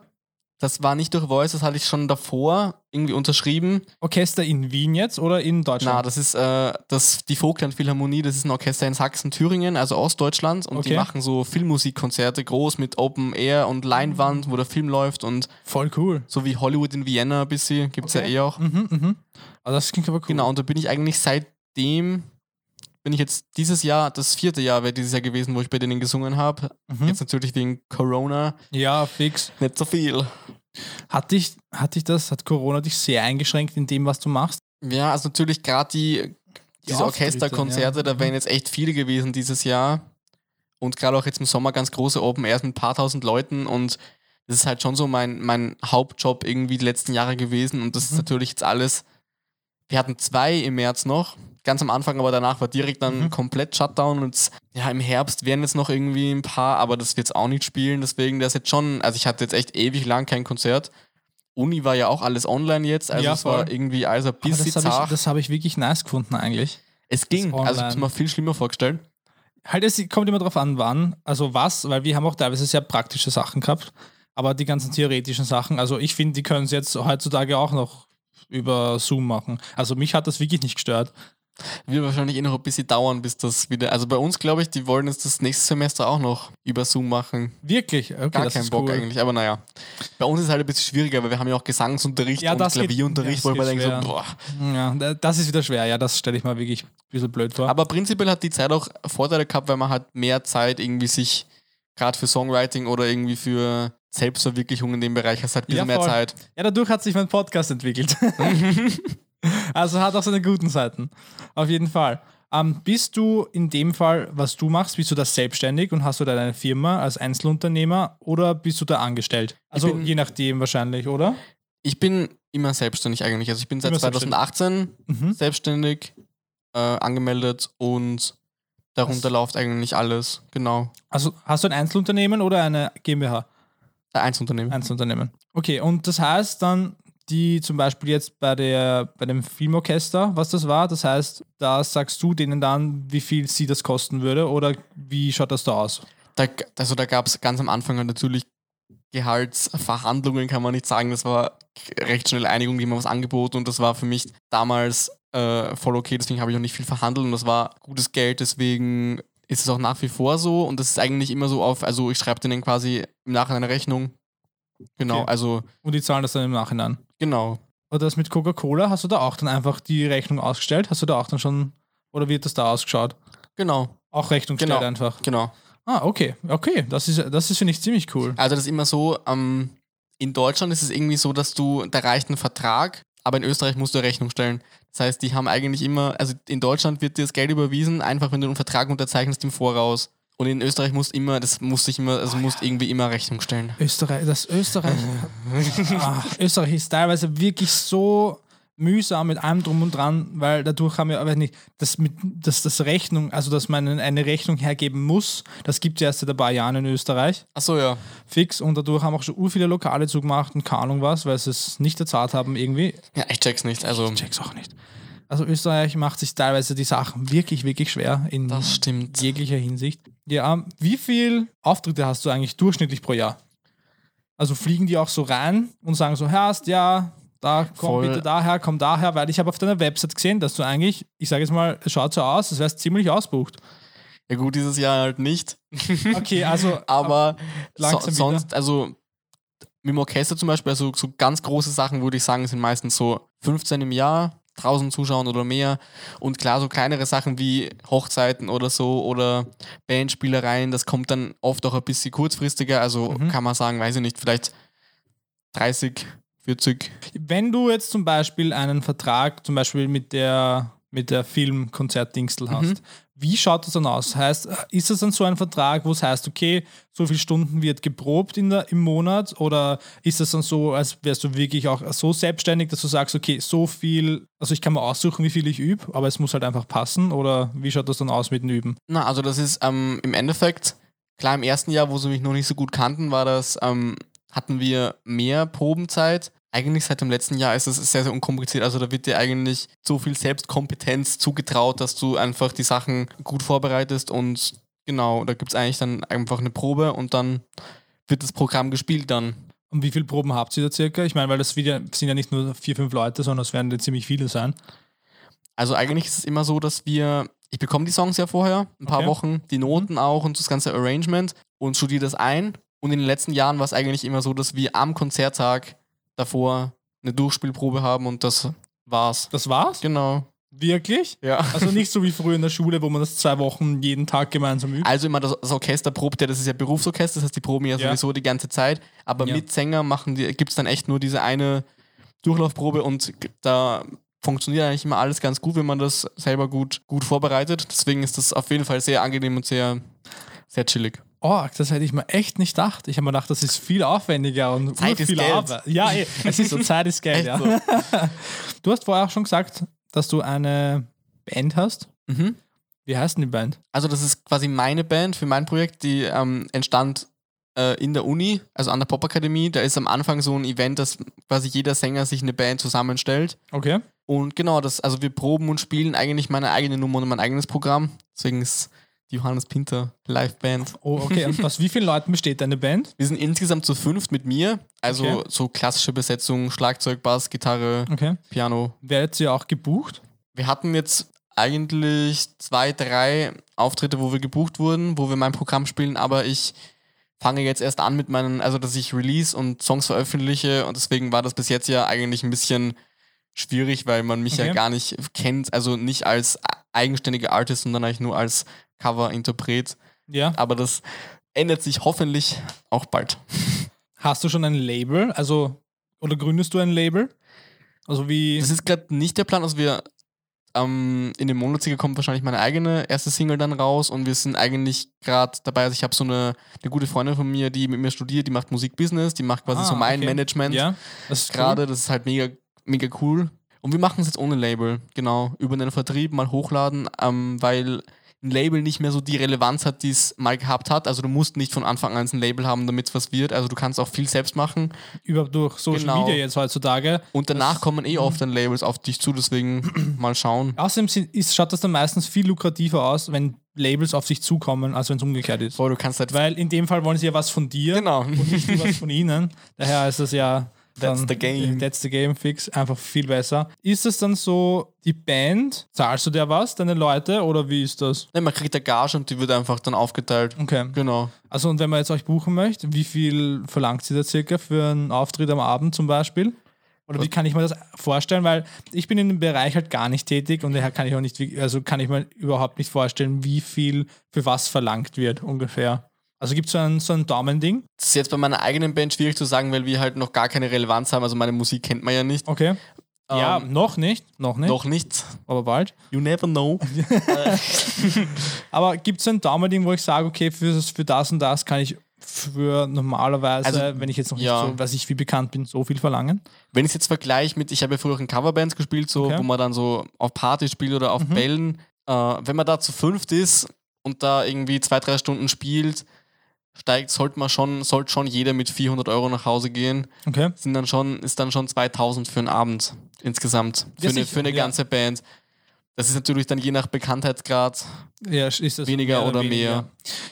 Das war nicht durch Voice, das hatte ich schon davor irgendwie unterschrieben. Orchester in Wien jetzt oder in Na, Deutschland? das ist äh, das, die Vogtland Philharmonie, das ist ein Orchester in Sachsen, Thüringen, also Ostdeutschland. Und die Okay. machen so Filmmusikkonzerte groß mit Open Air und Leinwand, wo der Film läuft und Voll cool. so wie Hollywood in Vienna ein bisschen, gibt es Okay. ja eh auch. Mhm, mhm. Also das klingt aber cool. Genau, und da bin ich eigentlich seitdem, bin ich jetzt dieses Jahr, das vierte Jahr wäre dieses Jahr gewesen, wo ich bei denen gesungen habe. Mhm. Jetzt natürlich wegen Corona Ja, fix. nicht so viel. Hat dich, hat dich das, hat Corona dich sehr eingeschränkt in dem, was du machst? Ja, also natürlich gerade die, diese Auftritte, Orchesterkonzerte, ja. da wären jetzt echt viele gewesen dieses Jahr. Und gerade auch jetzt im Sommer ganz große Open Airs mit ein paar tausend Leuten und das ist halt schon so mein, mein Hauptjob irgendwie die letzten Jahre gewesen und das ist Mhm. natürlich jetzt alles. Wir hatten zwei im März noch, ganz am Anfang, aber danach war direkt dann Mhm. komplett Shutdown und ja, im Herbst wären jetzt noch irgendwie ein paar, aber das wird jetzt auch nicht spielen, deswegen das jetzt schon, also ich hatte jetzt echt ewig lang kein Konzert. Uni war ja auch alles online jetzt, also Ja, es war irgendwie alles ein Aber bisschen das habe ich, das hab ich wirklich nice gefunden eigentlich. Es ging, also ich habe es mir viel schlimmer vorgestellt. Halt, es kommt immer drauf an, wann, also was, weil wir haben auch teilweise sehr praktische Sachen gehabt, aber die ganzen theoretischen Sachen, also ich finde, die können es jetzt heutzutage auch noch über Zoom machen. Also mich hat das wirklich nicht gestört. Wird wahrscheinlich eh noch ein bisschen dauern, bis das wieder. Also bei uns, glaube ich, die wollen jetzt das nächste Semester auch noch über Zoom machen. Wirklich? Okay, Gar keinen Bock cool. eigentlich, aber naja. Bei uns ist es halt ein bisschen schwieriger, weil wir haben ja auch Gesangsunterricht Ja, und Klavierunterricht, das wo ich mir denke, so, boah. Ja, da- das ist wieder schwer, ja, das stelle ich mir wirklich ein bisschen blöd vor. Aber prinzipiell hat die Zeit auch Vorteile gehabt, weil man halt mehr Zeit irgendwie sich, gerade für Songwriting oder irgendwie für Selbstverwirklichung in dem Bereich, hast halt ein bisschen Ja, mehr. Zeit. Ja, dadurch hat sich mein Podcast entwickelt. (laughs) (laughs) also hat auch seine guten Seiten. Auf jeden Fall. Ähm, bist du in dem Fall, was du machst, bist du da selbstständig und hast du da deine Firma als Einzelunternehmer oder bist du da angestellt? Also bin- je nachdem wahrscheinlich, oder? Ich bin immer selbstständig eigentlich. Also ich bin seit Immer selbstständig. 2018 Mhm. selbstständig äh, angemeldet und darunter Das- läuft eigentlich alles. Genau. Also hast du ein Einzelunternehmen oder eine GmbH? Einzelunternehmen. Einzelunternehmen. Okay, und das heißt dann, die zum Beispiel jetzt bei, der, bei dem Filmorchester, was das war, das heißt, da sagst du denen dann, wie viel sie das kosten würde oder wie schaut das da aus? Da, also da gab es ganz am Anfang natürlich Gehaltsverhandlungen, kann man nicht sagen. Das war recht schnell Einigung, die haben was angeboten und das war für mich damals äh, voll okay. Deswegen habe ich auch nicht viel verhandelt und das war gutes Geld. Deswegen ist es auch nach wie vor so und das ist eigentlich immer so auf, also ich schreibe denen quasi im Nachhinein eine Rechnung. Genau, Okay. also Und die zahlen das dann im Nachhinein. genau. Oder das mit Coca-Cola, hast du da auch dann einfach die Rechnung ausgestellt? Hast du da auch dann schon, oder wird das da ausgeschaut? Genau, Auch Rechnung Genau. einfach. genau. Ah, okay, okay. Das ist, das ist finde ich, ziemlich cool. Also das ist immer so, ähm, in Deutschland ist es irgendwie so, dass du, da reicht ein Vertrag, aber in Österreich musst du Rechnung stellen. Das heißt, die haben eigentlich immer, also in Deutschland wird dir das Geld überwiesen, einfach wenn du einen Vertrag unterzeichnest im Voraus. Und in Österreich musst immer, das musst ich immer, also musst irgendwie immer Rechnung stellen. Österreich, das Österreich, (laughs) ah, Österreich ist teilweise wirklich so mühsam mit allem drum und dran, weil dadurch haben wir aber nicht, das mit, dass das Rechnung, also dass man eine Rechnung hergeben muss, das gibt es erst seit ein paar Jahren in Österreich, Achso, ja. fix, und dadurch haben auch schon ur viele Lokale zugemacht und keine Ahnung was, weil sie es nicht erzahlt haben irgendwie. Ja, ich check's nicht. Also, Ich check's auch nicht. Also Österreich macht sich teilweise die Sachen wirklich, wirklich schwer in das stimmt. jeglicher Hinsicht. Ja, wie viel Auftritte hast du eigentlich durchschnittlich pro Jahr? Also fliegen die auch so rein und sagen so, Herrst, ja, da komm Voll. bitte daher, komm daher, weil ich habe auf deiner Website gesehen, dass du eigentlich, ich sage jetzt mal, es schaut so aus, als wärst ziemlich ausbucht. Ja gut, dieses Jahr halt nicht. (laughs) (laughs) Okay, also Aber so, langsam sonst, also mit dem Orchester zum Beispiel, also so ganz große Sachen würde ich sagen, sind meistens so 15 im Jahr, 1000 Zuschauern oder mehr. Und klar, so kleinere Sachen wie Hochzeiten oder so oder Bandspielereien, das kommt dann oft auch ein bisschen kurzfristiger. Also Mhm. kann man sagen, weiß ich nicht, vielleicht 30, 40. wenn du jetzt zum Beispiel einen Vertrag zum Beispiel mit der, mit der Filmkonzertdingstel hast, Mhm. Wie schaut das dann aus? Heißt, ist das dann so ein Vertrag, wo es heißt, okay, so viele Stunden wird geprobt in der, im Monat oder ist das dann so, als wärst du wirklich auch so selbstständig, dass du sagst, okay, so viel, also ich kann mir aussuchen, wie viel ich übe, aber es muss halt einfach passen oder wie schaut das dann aus mit dem Üben? Na, also das ist ähm, im Endeffekt, klar im ersten Jahr, wo sie mich noch nicht so gut kannten, war das, ähm, hatten wir mehr Probenzeit. Eigentlich seit dem letzten Jahr ist es sehr, sehr unkompliziert. Also da wird dir eigentlich so viel Selbstkompetenz zugetraut, dass du einfach die Sachen gut vorbereitest und genau, da gibt es eigentlich dann einfach eine Probe und dann wird das Programm gespielt dann. Und wie viele Proben habt ihr da circa? Ich meine, weil das wieder, sind ja nicht nur vier, fünf Leute, sondern es werden ja ziemlich viele sein. Also eigentlich ist es immer so, dass wir, ich bekomme die Songs ja vorher, ein paar Okay. Wochen, die Noten auch und das ganze Arrangement und studiere das ein. Und in den letzten Jahren war es eigentlich immer so, dass wir am Konzerttag davor eine Durchspielprobe haben und das war's. Das war's? Genau. Wirklich? Ja. Also nicht so wie früher in der Schule, wo man das zwei Wochen jeden Tag gemeinsam übt. Also immer das, das Orchester probt ja, das ist ja Berufsorchester, das heißt, die proben ja, Ja. sowieso die ganze Zeit. Aber Ja. mit Sänger machen gibt es dann echt nur diese eine Durchlaufprobe und da funktioniert eigentlich immer alles ganz gut, wenn man das selber gut, gut vorbereitet. Deswegen ist das auf jeden Fall sehr angenehm und sehr, sehr chillig. Oh, das hätte ich mir echt nicht gedacht. Ich habe mir gedacht, das ist viel aufwendiger und Zeit viel Geld. Arbeit. Ja, eh, es ist so, Zeit ist Geld. (laughs) Ja. so. (laughs) Du hast vorher auch schon gesagt, dass du eine Band hast. Mhm. Wie heißt denn die Band? Also das ist quasi meine Band für mein Projekt, die ähm, entstand äh, in der Uni, also an der Popakademie. Da ist am Anfang so ein Event, dass quasi jeder Sänger sich eine Band zusammenstellt. Okay. Und genau, das, also wir proben und spielen eigentlich meine eigene Nummer und mein eigenes Programm. Deswegen ist die Johannes Pinter Liveband. Oh, okay. Und aus wie vielen Leuten besteht deine Band? Wir sind insgesamt zu fünft mit mir. Also Okay. so klassische Besetzung, Schlagzeug, Bass, Gitarre, Okay. Piano. Werdet ihr auch gebucht? Wir hatten jetzt eigentlich zwei, drei Auftritte, wo wir gebucht wurden, wo wir mein Programm spielen, aber ich fange jetzt erst an mit meinen, also dass ich Release und Songs veröffentliche und deswegen war das bis jetzt ja eigentlich ein bisschen schwierig, weil man mich ja Okay. gar nicht kennt, also nicht als eigenständiger Artist, sondern eigentlich nur als Cover-Interpret. Ja. Aber das ändert sich hoffentlich auch bald. Hast du schon ein Label? Also, oder gründest du ein Label? Also wie. Das ist gerade nicht der Plan, also wir ähm, in dem Monatssieger kommt wahrscheinlich meine eigene erste Single dann raus und wir sind eigentlich gerade dabei, also ich habe so eine, eine gute Freundin von mir, die mit mir studiert, die macht Musikbusiness, die macht quasi Ah, so mein okay. Management ja, das ist gerade, das ist halt mega, mega cool. Und wir machen es jetzt ohne Label, genau, über den Vertrieb mal hochladen, ähm, weil ein Label nicht mehr so die Relevanz hat, die es mal gehabt hat. Also du musst nicht von Anfang an ein Label haben, damit es was wird. Also du kannst auch viel selbst machen. cool. Über durch Social Genau. Media jetzt heutzutage. Und danach Das- kommen eh oft dann Labels auf dich zu, deswegen (clears throat) mal schauen. Außerdem ist, schaut das dann meistens viel lukrativer aus, wenn Labels auf sich zukommen, als wenn es umgekehrt ist. Boah, du kannst halt. Weil in dem Fall wollen sie ja was von dir Genau. und nicht nur was von ihnen. Daher ist das ja That's the game. That's the game fix, einfach viel besser. Ist es dann so, die Band, zahlst du der was, deine Leute, oder wie ist das? Ne, man kriegt eine Gage und die wird einfach dann aufgeteilt. Okay. Genau. Also und wenn man jetzt euch buchen möchte, wie viel verlangt sie da circa für einen Auftritt am Abend zum Beispiel? Oder wie kann ich mir das vorstellen? Weil ich bin in dem Bereich halt gar nicht tätig und daher kann ich auch nicht, also kann ich mir überhaupt nicht vorstellen, wie viel für was verlangt wird ungefähr. Also gibt es so ein, so ein Daumending? Das ist jetzt bei meiner eigenen Band schwierig zu sagen, weil wir halt noch gar keine Relevanz haben. Also meine Musik kennt man ja nicht. Okay. ja, Ähm, noch nicht, noch nicht, Noch nicht. aber bald. You never know. (laughs) Aber gibt es ein Daumending, wo ich sage, okay, für das, für das und das kann ich für normalerweise, Also, wenn ich jetzt noch ja. nicht so, weiß ich, wie bekannt bin, so viel verlangen? Wenn ich es jetzt vergleiche mit, ich habe ja früher auch in Coverbands gespielt, so, Okay. Mhm. wo man dann so auf Partys spielt oder auf Bällen. Äh, wenn man da zu fünft ist und da irgendwie zwei, drei Stunden spielt, steigt, sollte man schon, sollte schon jeder mit 400 Euro nach Hause gehen. Okay. Sind dann schon, ist dann schon 2000 für einen Abend insgesamt. Für eine, für eine ganze Band. Das ist natürlich dann je nach Bekanntheitsgrad. Ja, Weniger mehr oder mehr?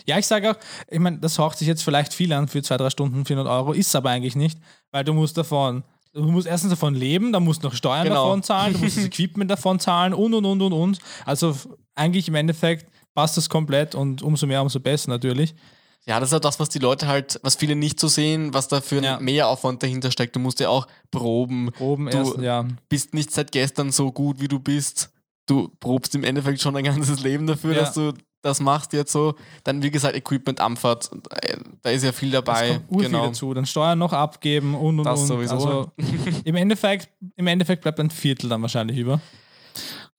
Ja, ich sage auch, ich meine, das haucht sich jetzt vielleicht viel an für zwei, drei Stunden 400 Euro, ist aber eigentlich nicht, weil du musst davon, du musst erstens davon leben, dann musst du noch Steuern Genau. davon zahlen, du musst das (laughs) Equipment davon zahlen und und und und und. Also eigentlich im Endeffekt passt das komplett und umso mehr, umso besser natürlich. Ja, das ist auch das, was die Leute halt, was viele nicht so sehen, was da für Ja. Mehraufwand dahinter steckt. Du musst ja auch proben. Oben Du- erst, ja. bist nicht seit gestern so gut, wie du bist. Du probst im Endeffekt schon dein (laughs) ganzes Leben dafür, Ja. dass du das machst jetzt so. Dann, wie gesagt, Equipment, Anfahrt, äh, da ist ja viel dabei. urviel Genau. dazu, dann Steuern noch abgeben und und Das und. sowieso. Also (laughs) im Endeffekt, im Endeffekt bleibt ein Viertel dann wahrscheinlich über.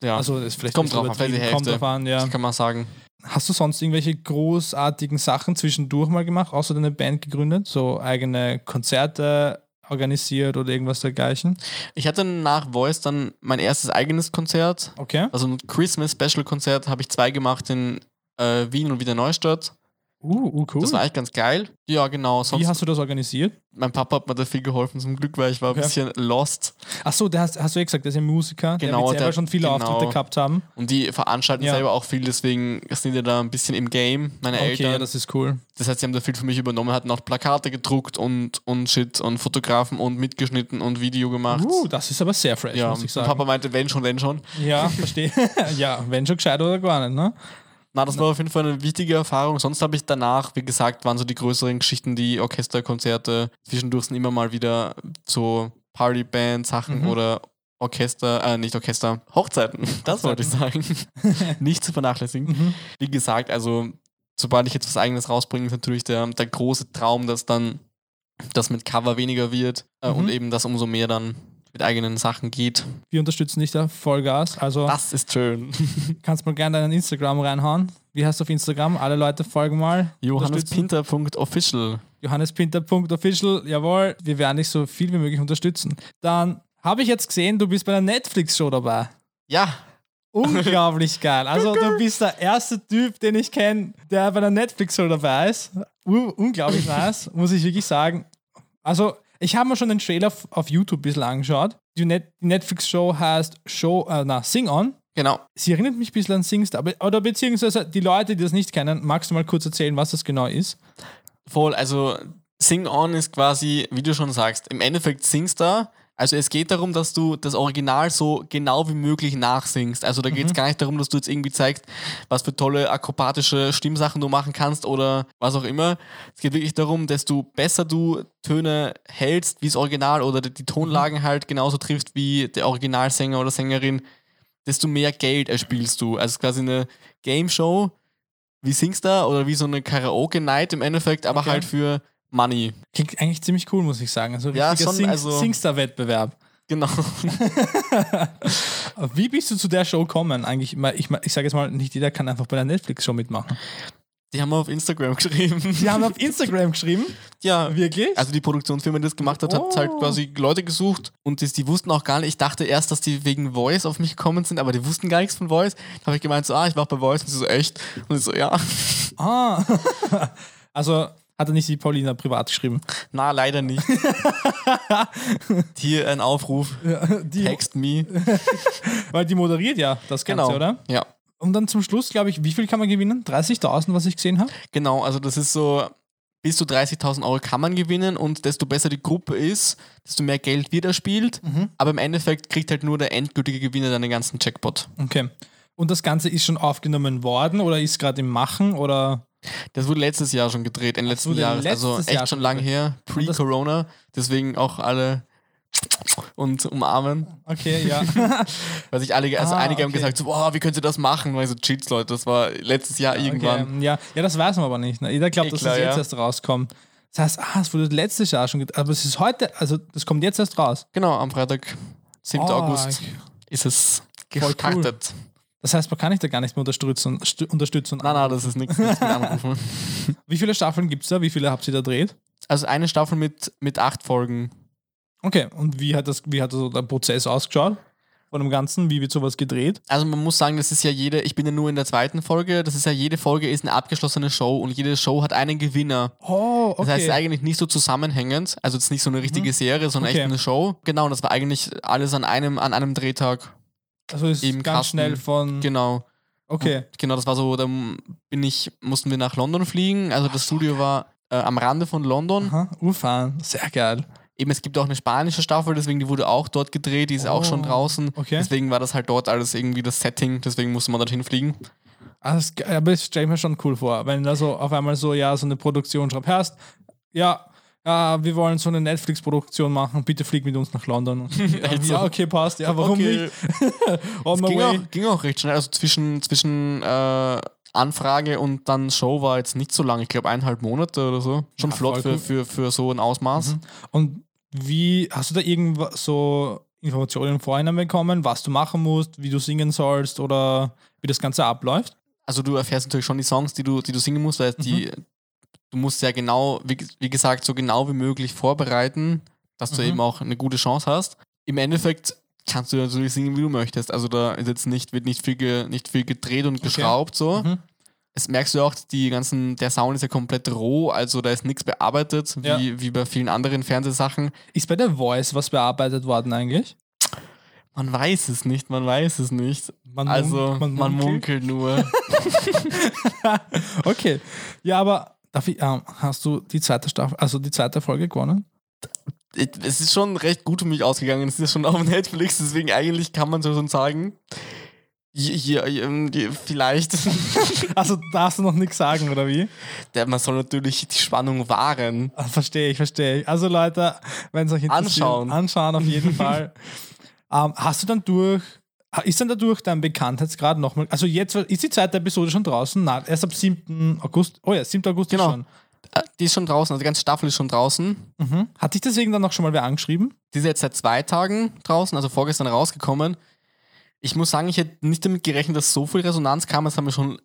Ja, Also ist vielleicht Kommt drauf an, vielleicht die übertrieben, kommt drauf an, ja. das kann man sagen. Hast du sonst irgendwelche großartigen Sachen zwischendurch mal gemacht, außer deine Band gegründet? So eigene Konzerte organisiert oder irgendwas dergleichen? Ich hatte nach Voice dann mein erstes eigenes Konzert. Okay. Also ein Christmas-Special-Konzert habe ich zwei gemacht in äh, Wien und wieder Neustadt. Uh, uh cool. Das war eigentlich ganz geil. Ja, genau. Wie hast du das organisiert? mein Papa hat mir da viel geholfen zum Glück, weil ich war Okay. ein bisschen lost. Achso, der hast, hast du ja gesagt, der ist ja Musiker, der Genau, wird selber der- schon viele genau. Auftritte gehabt haben. Und die veranstalten Ja. selber auch viel, deswegen sind die da ein bisschen im Game, meine Okay, Eltern. ja, Das, das ist cool. heißt, sie haben da viel für mich übernommen, hatten auch Plakate gedruckt und, und Shit und Fotografen und mitgeschnitten und Video gemacht. Uh, das ist aber sehr fresh, ja, muss ich sagen. Papa meinte, wenn schon, wenn schon. Ja, verstehe. (laughs) ja, wenn schon gescheit oder gar nicht, ne? Na, das war auf jeden Fall eine wichtige Erfahrung. Sonst habe ich danach, wie gesagt, waren so die größeren Geschichten, die Orchesterkonzerte. Zwischendurch sind immer mal wieder so Partyband-Sachen Mhm. oder Orchester, äh, nicht Orchester, Hochzeiten. (laughs) Das wollte ich sagen. (laughs) nicht zu vernachlässigen. Mhm. Wie gesagt, also sobald ich jetzt was eigenes rausbringe, ist natürlich der, der große Traum, dass dann das mit Cover weniger wird äh, Mhm. und eben das umso mehr dann mit eigenen Sachen geht. Wir unterstützen dich da Vollgas. Also Das ist schön. (laughs) kannst mal gerne deinen Instagram reinhauen. Wie heißt du auf Instagram? Alle Leute folgen mal. JohannesPinter.official. JohannesPinter.official, jawohl, wir werden dich so viel wie möglich unterstützen. Dann habe ich jetzt gesehen, du bist bei der Netflix-Show dabei. Ja, Unglaublich (laughs) geil. Also du bist der erste Typ, den ich kenne, der bei der Netflix-Show dabei ist. U unglaublich nice, muss ich wirklich sagen. Also ich habe mir schon den Trailer auf- YouTube ein bisschen angeschaut. Die, Net die Netflix-Show heißt Show, äh, na, Sing On. genau. Sie erinnert mich ein bisschen an Singstar, oder beziehungsweise die Leute, die das nicht kennen, magst du mal kurz erzählen, was das genau ist? Voll, also Sing On ist quasi, wie du schon sagst, im Endeffekt singst da. Also es geht darum, dass du das Original so genau wie möglich nachsingst. Also da geht es gar nicht darum, dass du jetzt irgendwie zeigst, was für tolle akrobatische Stimmsachen du machen kannst oder was auch immer. Es geht wirklich darum, desto besser du Töne hältst, wie das Original oder die Tonlagen halt genauso triffst wie der Originalsänger oder Sängerin, desto mehr Geld erspielst du. Also es ist quasi eine Game Show wie Singstar oder wie so eine Karaoke-Night im Endeffekt, aber Okay. halt für Money. Klingt eigentlich ziemlich cool, muss ich sagen. Also Ja, richtiger schon, Sing also- Singstar-Wettbewerb. Genau. (laughs) Wie bist du zu der Show gekommen? Eigentlich, ich, ich, sage jetzt mal, nicht jeder kann einfach bei der Netflix-Show mitmachen. Die haben auf Instagram geschrieben. Die haben auf Instagram geschrieben. ja, Wirklich? also die Produktionsfirma, die das gemacht hat, hat Oh. halt quasi Leute gesucht und das, die wussten auch gar nicht. Ich dachte erst, dass die wegen Voice auf mich gekommen sind, aber die wussten gar nichts von Voice. Da habe ich gemeint, so, ah, ich war bei Voice und sie so, echt? Und ich so, ja. ah. (laughs) also hat er nicht die Paulina privat geschrieben. Na, leider nicht. (laughs) Hier ein Aufruf. Die, Text me. (laughs) weil die moderiert ja das Ganze, Genau. oder? Ja. Und dann zum Schluss, glaube ich, wie viel kann man gewinnen? 30.000, was ich gesehen habe? Genau, also das ist so, bis zu 30.000 Euro kann man gewinnen und desto besser die Gruppe ist, desto mehr Geld wird er spielt. Mhm. Aber im Endeffekt kriegt halt nur der endgültige Gewinner dann den ganzen Jackpot. Okay. Und das Ganze ist schon aufgenommen worden oder ist gerade im Machen oder? Das wurde letztes Jahr schon gedreht, Ende letzten Jahres. Also echt Jahr schon lange gedreht. her, pre-Corona. Deswegen auch alle und umarmen. Okay, ja. (laughs) Weil sich alle, also Ah, einige haben okay. gesagt, so, boah, wie könnt ihr das machen? Weil so, Cheats, Leute, das war letztes Jahr irgendwann. Okay, ja. ja, das weiß man aber nicht. Ne? Jeder glaubt, dass das jetzt ja. erst rauskommt. Das heißt, ah, es wurde letztes Jahr schon, get- aber es ist heute, also das kommt jetzt erst raus. Genau, am Freitag, 7. Oh, August, ist es Voll gestartet. Das heißt, man kann ich da gar nicht mehr unterstützen. unterstützen. Nein, nein, das ist nichts nichts mit Anrufen. (laughs) Wie viele Staffeln gibt es da? Wie viele habt ihr da dreht? Also eine Staffel mit, mit acht Folgen. Okay, und wie hat das, wie hat so der Prozess ausgeschaut? Von dem Ganzen? Wie wird sowas gedreht? Also man muss sagen, das ist ja jede, ich bin ja nur in der zweiten Folge, das ist ja jede Folge ist eine abgeschlossene Show und jede Show hat einen Gewinner. Oh, okay. Das heißt, es ist eigentlich nicht so zusammenhängend, also es ist nicht so eine richtige Serie, sondern Okay. echt eine Show. Genau, und das war eigentlich alles an einem, an einem Drehtag. Also ist im ganz Kasten. schnell von. Genau. Okay. Genau, das war so, da bin ich, mussten wir nach London fliegen. Also das Studio war äh, am Rande von London. Aha, urfahren. Sehr geil. Eben, es gibt auch eine spanische Staffel, deswegen die wurde auch dort gedreht, die ist auch schon Oh, draußen. okay. Deswegen war das halt dort alles irgendwie das Setting, deswegen musste man dorthin fliegen. Geil, aber das stelle ich mir schon cool vor, wenn da so auf einmal so, ja, so eine Produktion schreibt, hörst, ja, ja, wir wollen so eine Netflix-Produktion machen, bitte flieg mit uns nach London. Ja, Echt so? ja, okay, passt, ja, warum Okay. nicht? (laughs) On ging way. auch, ging auch recht schnell. Also zwischen, zwischen äh, Anfrage und dann Show war jetzt nicht so lang. Ich glaube eineinhalb Monate oder so. Schon Ja, flott für, für, für so ein Ausmaß. Und wie, hast du da irgendwas so Informationen im Vorhinein bekommen, was du machen musst, wie du singen sollst oder wie das Ganze abläuft? Also du erfährst natürlich schon die Songs, die du, die du singen musst, weil die, du musst ja genau, wie, wie gesagt, so genau wie möglich vorbereiten, dass du Mhm. eben auch eine gute Chance hast. Im Endeffekt kannst du natürlich singen, wie du möchtest. Also da ist jetzt nicht, wird nicht viel, nicht viel gedreht und geschraubt so. Mhm. Es merkst du auch, die ganzen, der Sound ist ja komplett roh, also da ist nichts bearbeitet, wie, Ja. wie bei vielen anderen Fernsehsachen. Ist bei der Voice was bearbeitet worden eigentlich? Man weiß es nicht, man weiß es nicht. Man also mun- man, munkelt nur. (laughs) Okay. Ja, aber darf ich, ähm, hast du die zweite Staffel, also die zweite Folge gewonnen? Es ist schon recht gut für mich ausgegangen. Es ist schon auf (laughs) Netflix, deswegen eigentlich kann man so schon sagen. Hier, ähm, vielleicht. (laughs) Also darfst du noch nichts sagen, oder wie? Der, man soll natürlich die Spannung wahren. Ah, Verstehe ich, verstehe ich. Also Leute, wenn es euch interessiert, Anschauen. anschauen auf jeden (laughs) Fall. ähm, hast du dann durch, ist dann dadurch dein Bekanntheitsgrad nochmal, also jetzt ist die zweite Episode schon draußen? Nein, erst ab 7. August. Oh ja, 7. August Genau. ist schon. Äh, Die ist schon draußen, also die ganze Staffel ist schon draußen. Mhm. Hat dich deswegen dann noch schon mal wer angeschrieben? Die ist jetzt seit zwei Tagen draußen, also vorgestern rausgekommen. Ich muss sagen, ich hätte nicht damit gerechnet, dass so viel Resonanz kam. Das haben mir schon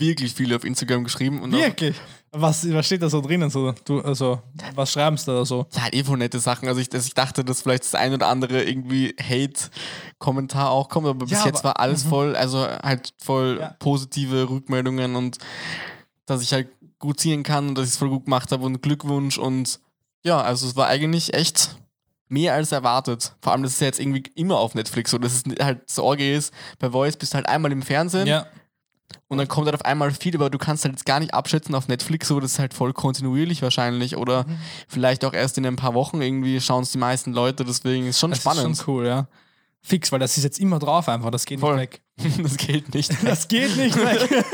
wirklich viele auf Instagram geschrieben. Und Wirklich? Was, was steht da so drinnen? So, du, also, was schreibst du da so? ja, halt eh voll nette Sachen. Also ich, dass ich dachte, dass vielleicht das ein oder andere irgendwie Hate-Kommentar auch kommt, aber bis Ja, jetzt aber- war alles voll, also halt voll Ja. positive Rückmeldungen und dass ich halt gut singen kann und dass ich es voll gut gemacht habe und Glückwunsch und ja, also es war eigentlich echt mehr als erwartet. Vor allem, das ist ja jetzt irgendwie immer auf Netflix so, dass es halt Sorge ist, bei Voice bist du halt einmal im Fernsehen Ja. Und dann kommt halt auf einmal viel, aber du kannst halt jetzt gar nicht abschätzen auf Netflix, so das ist halt voll kontinuierlich wahrscheinlich oder Mhm. vielleicht auch erst in ein paar Wochen irgendwie schauen es die meisten Leute, deswegen ist schon Das spannend. ist schon cool, ja. Fix, weil das ist jetzt immer drauf einfach, das geht Voll. nicht weg. (laughs) das geht nicht. Das geht nicht (laughs) weg.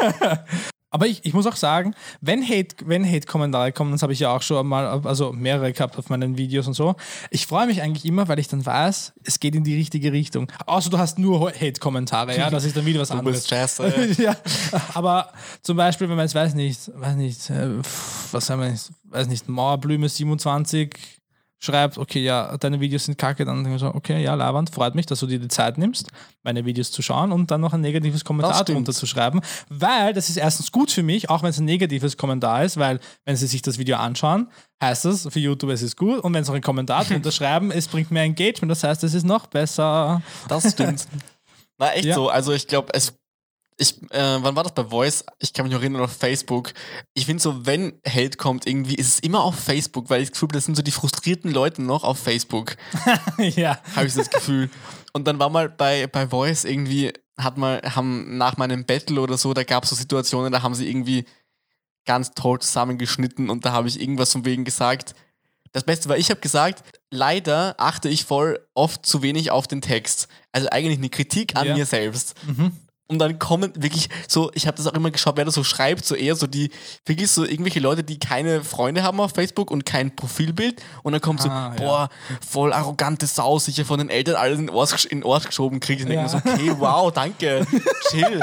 (laughs) Aber ich, ich muss auch sagen, wenn Hate, wenn Hate-Kommentare kommen, das habe ich ja auch schon mal, also mehrere gehabt auf meinen Videos und so. Ich freue mich eigentlich immer, weil ich dann weiß, es geht in die richtige Richtung. Außer du hast nur Hate-Kommentare, ja, das ist dann wieder was (laughs) Du anderes. bist Jazz. (laughs) ja, aber zum Beispiel, wenn man jetzt weiß nicht, weiß nicht, äh, was haben wir nicht, weiß nicht, Mauerblume 27 schreibt, okay, ja, deine Videos sind kacke, dann denke ich so, okay, ja, Lavand, freut mich, dass du dir die Zeit nimmst, meine Videos zu schauen und dann noch ein negatives Kommentar drunter zu schreiben, weil das ist erstens gut für mich, auch wenn es ein negatives Kommentar ist, weil wenn sie sich das Video anschauen, heißt das, für YouTube es ist gut und wenn sie noch einen Kommentar (laughs) drunter schreiben, es bringt mehr Engagement, das heißt, es ist noch besser. Das stimmt. (laughs) Na, echt Ja. so. Also ich glaube, es Ich, äh, wann war das bei Voice? Ich kann mich noch erinnern, auf Facebook. Ich finde so, wenn Hate kommt, irgendwie ist es immer auf Facebook, weil ich das Gefühl habe, das sind so die frustrierten Leute noch auf Facebook. (laughs) ja. habe ich das Gefühl. Und dann war mal bei, bei Voice irgendwie, hat mal, haben nach meinem Battle oder so, da gab es so Situationen, da haben sie irgendwie ganz toll zusammengeschnitten und da habe ich irgendwas von wegen gesagt. Das Beste war, ich habe gesagt, leider achte ich voll oft zu wenig auf den Text. Also eigentlich eine Kritik an Ja. mir selbst. Mhm. Und dann kommen wirklich so, ich habe das auch immer geschaut, wer das so schreibt, so eher so die, wirklich so irgendwelche Leute, die keine Freunde haben auf Facebook und kein Profilbild. Und dann kommt so, Ah, ja. boah, voll arrogante Sau, sicher von den Eltern alles in Ort, in Ort geschoben kriegt. Und Ja. denke so, okay, wow, danke, (laughs) chill.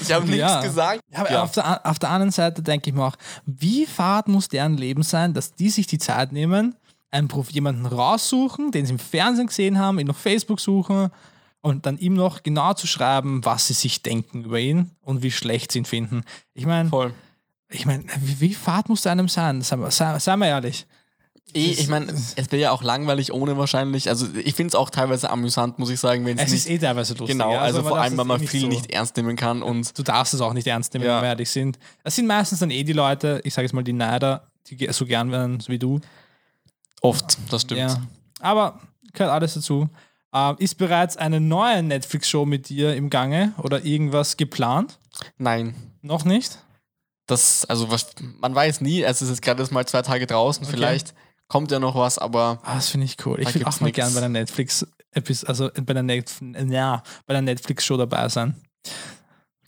Ich habe nichts Ja. gesagt. Aber Ja. Auf, der, auf der anderen Seite denke ich mir auch, wie fad muss deren Leben sein, dass die sich die Zeit nehmen, einen Prof jemanden raussuchen, den sie im Fernsehen gesehen haben, ihn auf Facebook suchen und dann ihm noch genau zu schreiben, was sie sich denken über ihn und wie schlecht sie ihn finden. Ich meine, ich meine, wie, wie fad muss einem sein? Seien wir, sei, seien wir ehrlich. Eh, ich meine, es wäre ja auch langweilig ohne wahrscheinlich. Also ich finde es auch teilweise amüsant, muss ich sagen, wenn es Es ist eh teilweise lustig. genau, ja. also, man vor allem, weil man eh viel so- nicht ernst nehmen kann und Du darfst es auch nicht ernst nehmen, Ja. wenn wir ehrlich sind. Es sind meistens dann eh die Leute, ich sage jetzt mal die Neider, die so gern werden wie du. oft, das stimmt. Ja. Aber gehört alles dazu. Ähm, ist bereits eine neue Netflix-Show mit dir im Gange oder irgendwas geplant? Nein. Noch nicht? Das, also was, man weiß nie, es ist jetzt gerade erst mal zwei Tage draußen, vielleicht kommt ja noch was, aber Ah, das finde ich cool. Ich gibt's auch mal nix. gern bei der Netflix, also bei der, Netf ja, bei der Netflix-Show dabei sein.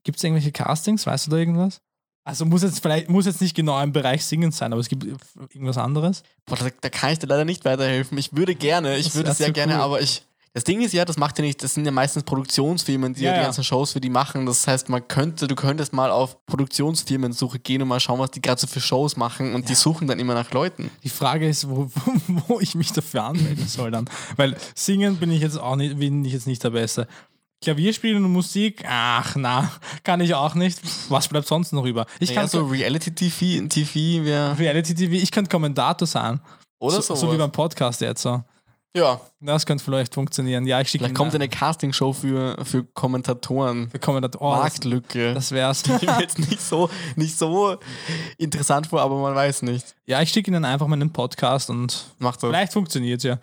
Gibt es irgendwelche Castings? Weißt du da irgendwas? Also muss jetzt vielleicht muss jetzt nicht genau im Bereich Singen sein, aber es gibt irgendwas anderes. boah, da, da kann ich dir leider nicht weiterhelfen. Ich würde gerne, ich Das würde sehr so gerne, cool. aber ich. Das Ding ist ja, das macht ja nicht, das sind ja meistens Produktionsfirmen, die ja, Ja, die ja. ganzen Shows für die machen. Das heißt, man könnte, du könntest mal auf Produktionsfirmensuche gehen und mal schauen, was die gerade so für Shows machen und die suchen dann immer nach Leuten. Die Frage ist, wo, (laughs) wo, ich mich dafür anmelden soll dann. Weil singen bin ich jetzt auch nicht, bin ich jetzt nicht der Beste. Klavierspielen und Musik, ach na, kann ich auch nicht. Was bleibt sonst noch über? Ich Ja, kann so Reality-TV, TV wäre. Reality TV, ich könnte Kommentator sein. Oder so, so. so wie beim Podcast jetzt so. Ja, Das könnte vielleicht funktionieren. Ja, ich schicke vielleicht kommt eine Castingshow für, für Kommentatoren. Wir kommen da, oh, das, Marktlücke. das wär's. Ich (laughs) mir jetzt nicht so, nicht so interessant vor, aber man weiß nicht. ja, ich schicke Ihnen einfach mal einen Podcast und Macht das. Vielleicht funktioniert ja.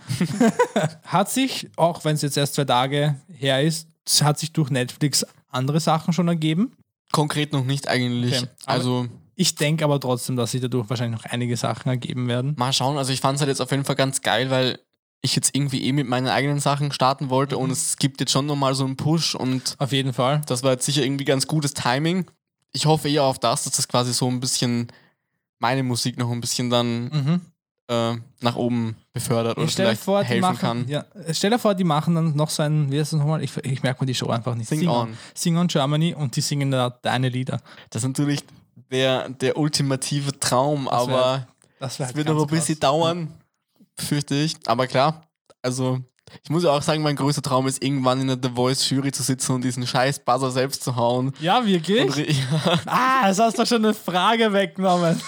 (laughs) hat sich, auch wenn es jetzt erst zwei Tage her ist, hat sich durch Netflix andere Sachen schon ergeben. Konkret noch nicht eigentlich. Okay, Also Ich denke aber trotzdem, dass sich dadurch wahrscheinlich noch einige Sachen ergeben werden. mal schauen. Also ich fand es halt jetzt auf jeden Fall ganz geil, weil ich jetzt irgendwie eh mit meinen eigenen Sachen starten wollte Mhm. und es gibt jetzt schon nochmal so einen Push und Auf jeden Fall. das war jetzt sicher irgendwie ganz gutes Timing. Ich hoffe eher auf das, dass das quasi so ein bisschen meine Musik noch ein bisschen dann Mhm. äh, nach oben befördert oder vielleicht vor, helfen machen, kann. ja, stell dir vor, die machen dann noch so ein, wie heißt das nochmal? Ich, ich merke mir die Show einfach nicht. Sing On. Sing On Germany und die singen da deine Lieder. Das ist natürlich der, der ultimative Traum, Das wär- aber Das, es wird noch ein bisschen krass. dauern, fürchte ich. Aber klar, also ich muss ja auch sagen, mein größter Traum ist, irgendwann in der The Voice Jury zu sitzen und diesen scheiß Buzzer selbst zu hauen. Ja, wirklich? (laughs) ja. Ah, das hast du schon eine Frage weggenommen.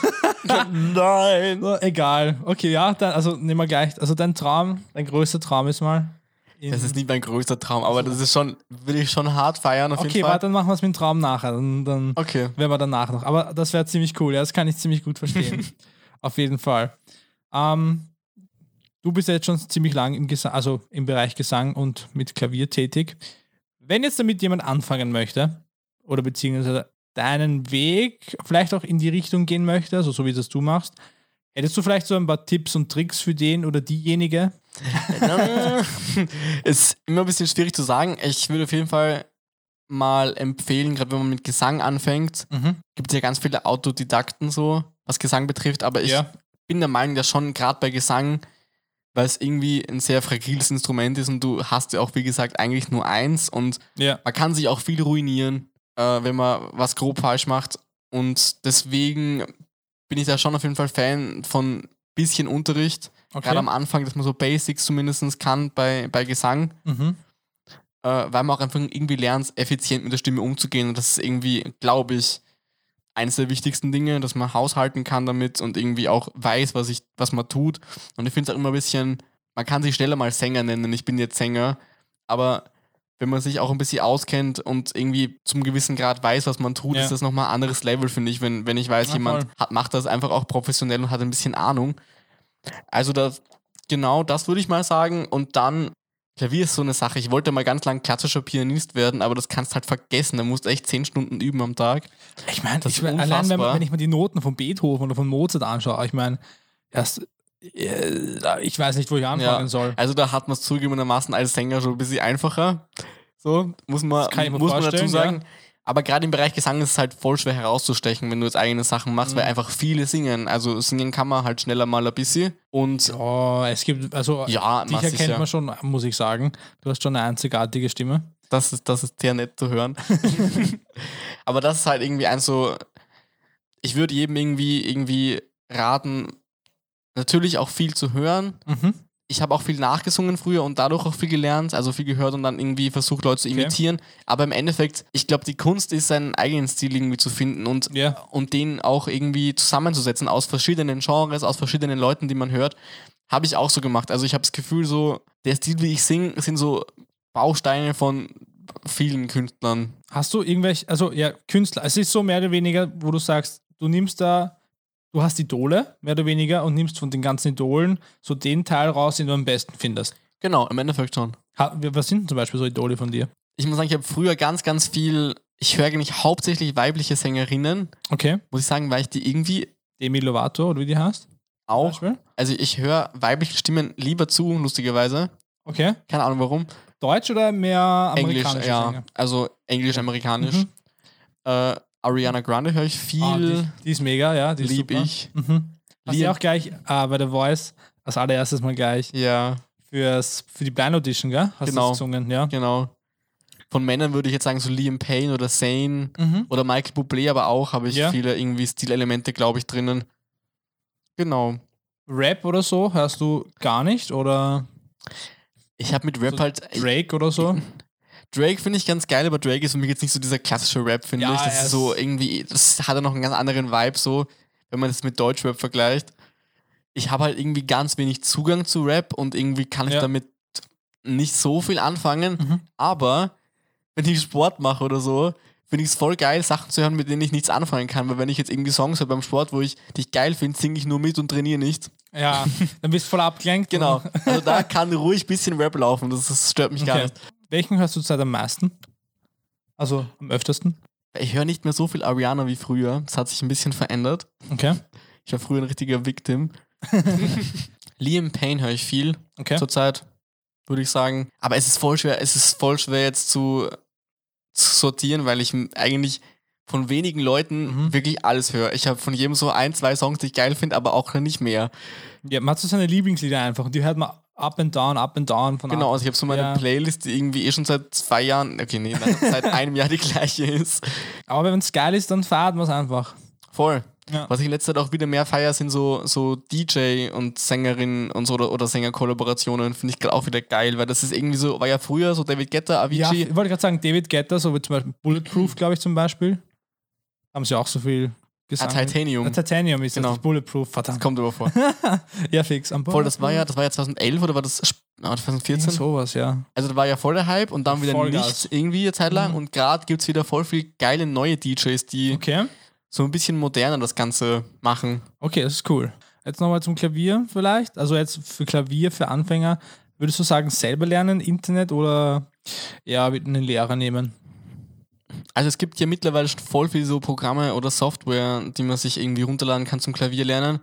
(laughs) Nein! So, egal. Okay, ja, dann, also nehmen wir gleich. Also dein Traum, dein größter Traum ist mal. Das ist nicht mein größter Traum, aber das ist schon, will ich schon hart feiern auf okay, jeden Fall. warte, dann machen wir es mit dem Traum nachher. Dann, dann Okay. werden wir danach noch. Aber das wäre ziemlich cool, ja, das kann ich ziemlich gut verstehen. (laughs) Auf jeden Fall. Ähm, du bist ja jetzt schon ziemlich lang im, Gesang, also im Bereich Gesang und mit Klavier tätig. Wenn jetzt damit jemand anfangen möchte, oder beziehungsweise deinen Weg vielleicht auch in die Richtung gehen möchte, also so wie das du machst, hättest du vielleicht so ein paar Tipps und Tricks für den oder diejenige? (laughs) ist immer ein bisschen schwierig zu sagen. Ich würde auf jeden Fall mal empfehlen, gerade wenn man mit Gesang anfängt, Mhm. gibt es ja ganz viele Autodidakten so, was Gesang betrifft, aber ich Ja. bin der Meinung, dass schon gerade bei Gesang, weil es irgendwie ein sehr fragiles Instrument ist und du hast ja auch, wie gesagt, eigentlich nur eins und Ja. man kann sich auch viel ruinieren, äh, wenn man was grob falsch macht und deswegen bin ich da schon auf jeden Fall Fan von bisschen Unterricht, Okay. gerade am Anfang, dass man so Basics zumindest kann bei, bei Gesang, Mhm. äh, weil man auch einfach irgendwie lernt, effizient mit der Stimme umzugehen und das ist irgendwie, glaube ich, eines der wichtigsten Dinge, dass man haushalten kann damit und irgendwie auch weiß, was, ich, was man tut. Und ich finde es auch immer ein bisschen, man kann sich schneller mal Sänger nennen, ich bin jetzt Sänger, aber wenn man sich auch ein bisschen auskennt und irgendwie zum gewissen Grad weiß, was man tut, Ja. ist das nochmal ein anderes Level, finde ich, wenn, wenn ich weiß, Ja, jemand hat, macht das einfach auch professionell und hat ein bisschen Ahnung. Also das, genau das würde ich mal sagen. Und dann, Klavier ist so eine Sache. Ich wollte mal ganz lang klassischer Pianist werden, aber das kannst halt vergessen. Da musst du echt zehn Stunden üben am Tag. Ich meine, Das ich ist mein, allein wenn, man- unfassbar. wenn ich mir die Noten von Beethoven oder von Mozart anschaue, ich meine, erst, äh, ich weiß nicht, wo ich anfangen Ja. soll. Also da hat man es zugegebenermaßen als Sänger schon ein bisschen einfacher. So, muss man, muss man dazu sagen. Aber gerade im Bereich Gesang ist es halt voll schwer herauszustechen, wenn du jetzt eigene Sachen machst, Mhm. weil einfach viele singen. Also singen kann man halt schneller mal ein bisschen. Und Oh, es gibt, also ja, dich erkennt sicher. man schon, muss ich sagen. Du hast schon eine einzigartige Stimme. Das ist, das ist sehr nett zu hören. (laughs) Aber das ist halt irgendwie ein so. Ich würde jedem irgendwie, irgendwie raten, natürlich auch viel zu hören. Mhm. Ich habe auch viel nachgesungen früher und dadurch auch viel gelernt, also viel gehört und dann irgendwie versucht, Leute zu Okay. imitieren. Aber im Endeffekt, ich glaube, die Kunst ist, seinen eigenen Stil irgendwie zu finden und, Ja. und den auch irgendwie zusammenzusetzen aus verschiedenen Genres, aus verschiedenen Leuten, die man hört. Habe ich auch so gemacht. Also ich habe das Gefühl, so, der Stil, wie ich singe, sind so Bausteine von vielen Künstlern. Hast du irgendwelche, also ja, Künstler, es ist so mehr oder weniger, wo du sagst, du nimmst da, du hast Idole, mehr oder weniger, und nimmst von den ganzen Idolen so den Teil raus, den du am besten findest. Genau, im Endeffekt schon. Ha, was sind denn zum Beispiel so Idole von dir? Ich muss sagen, ich habe früher ganz, ganz viel, ich höre eigentlich hauptsächlich weibliche Sängerinnen, Okay. muss ich sagen, weil ich die irgendwie Demi Lovato, oder wie die heißt? auch, also ich höre weibliche Stimmen lieber zu, lustigerweise. Okay. Keine Ahnung warum. Deutsch oder mehr Englisch, amerikanisch? ja. Also Englisch-Amerikanisch. Mhm. Äh, Ariana Grande höre ich viel. Ah, die, die ist mega, ja. Die lieb super. ich. Mhm. Hast du auch gleich äh, bei der Voice als allererstes mal gleich Ja, fürs, für die Blind Audition, gell? Hast Genau. du gesungen, ja? genau. Von Männern würde ich jetzt sagen, so Liam Payne oder Zane Mhm. oder Michael Bublé, aber auch habe ich Ja. viele irgendwie Stilelemente, glaube ich, drinnen. Genau. Rap oder so hörst du gar nicht? Oder Ich habe mit Rap So halt. Drake oder so? Drake finde ich ganz geil, aber Drake ist für mich jetzt nicht so dieser klassische Rap, finde Ja, ich. Das er ist so irgendwie, das hat ja noch einen ganz anderen Vibe, so, wenn man das mit Deutschrap vergleicht. Ich habe halt irgendwie ganz wenig Zugang zu Rap und irgendwie kann ich Ja. damit nicht so viel anfangen. Mhm. Aber wenn ich Sport mache oder so, finde ich es voll geil, Sachen zu hören, mit denen ich nichts anfangen kann. Weil wenn ich jetzt irgendwie Songs höre beim Sport, wo ich dich geil finde, singe ich nur mit und trainiere nicht. Ja, (laughs) dann bist du voll abgelenkt. Genau. Also da kann ruhig ein bisschen Rap laufen. Das, das stört mich gar Okay. nicht. Welchen hörst du zurzeit am meisten? Also am öftesten? Ich höre nicht mehr so viel Ariana wie früher. Das hat sich ein bisschen verändert. Okay. Ich war früher ein richtiger Victim. (laughs) Liam Payne höre ich viel Okay. zurzeit, würde ich sagen. Aber es ist voll schwer, es ist voll schwer jetzt zu, zu sortieren, weil ich eigentlich von wenigen Leuten Mhm. wirklich alles höre. Ich habe von jedem so ein, zwei Songs, die ich geil finde, aber auch nicht mehr. Ja, man hat so seine Lieblingslieder einfach und die hört man up and down, up and down von Genau, also ich habe so meine Ja. Playlist, die irgendwie eh schon seit zwei Jahren, okay, nee, nein, seit (laughs) einem Jahr die gleiche ist. Aber wenn es geil ist, dann feiert man es einfach. Voll. Ja. Was ich in letzter Zeit auch wieder mehr feiere, sind so, so DJ und Sängerinnen und so oder, oder Sängerkollaborationen. Finde ich gerade auch wieder geil, weil das ist irgendwie so, war ja früher so David Guetta, Avicii. Ja, ich wollte gerade sagen, David Guetta, so wie zum Beispiel Bulletproof, glaube ich zum Beispiel. Haben sie auch so viel ah, Gesang. Titanium. Ah, Titanium ist Genau. das, Bulletproof, Das verdammt. kommt aber vor. (laughs) Ja, fix. Am Voll, das war ja, das war ja 2011 oder war das sp- ah, 2014? Sowas, ja. Also da war ja voll der Hype und dann wieder Vollgas. nichts irgendwie eine Zeit lang Mhm. und gerade gibt es wieder voll viel geile neue DJs, die Okay. so ein bisschen moderner das Ganze machen. Okay, das ist cool. Jetzt nochmal zum Klavier vielleicht. Also jetzt für Klavier, für Anfänger, würdest du sagen, selber lernen, Internet oder ja, mit einen Lehrer nehmen? Also es gibt ja mittlerweile schon voll viel so Programme oder Software, die man sich irgendwie runterladen kann zum Klavier lernen.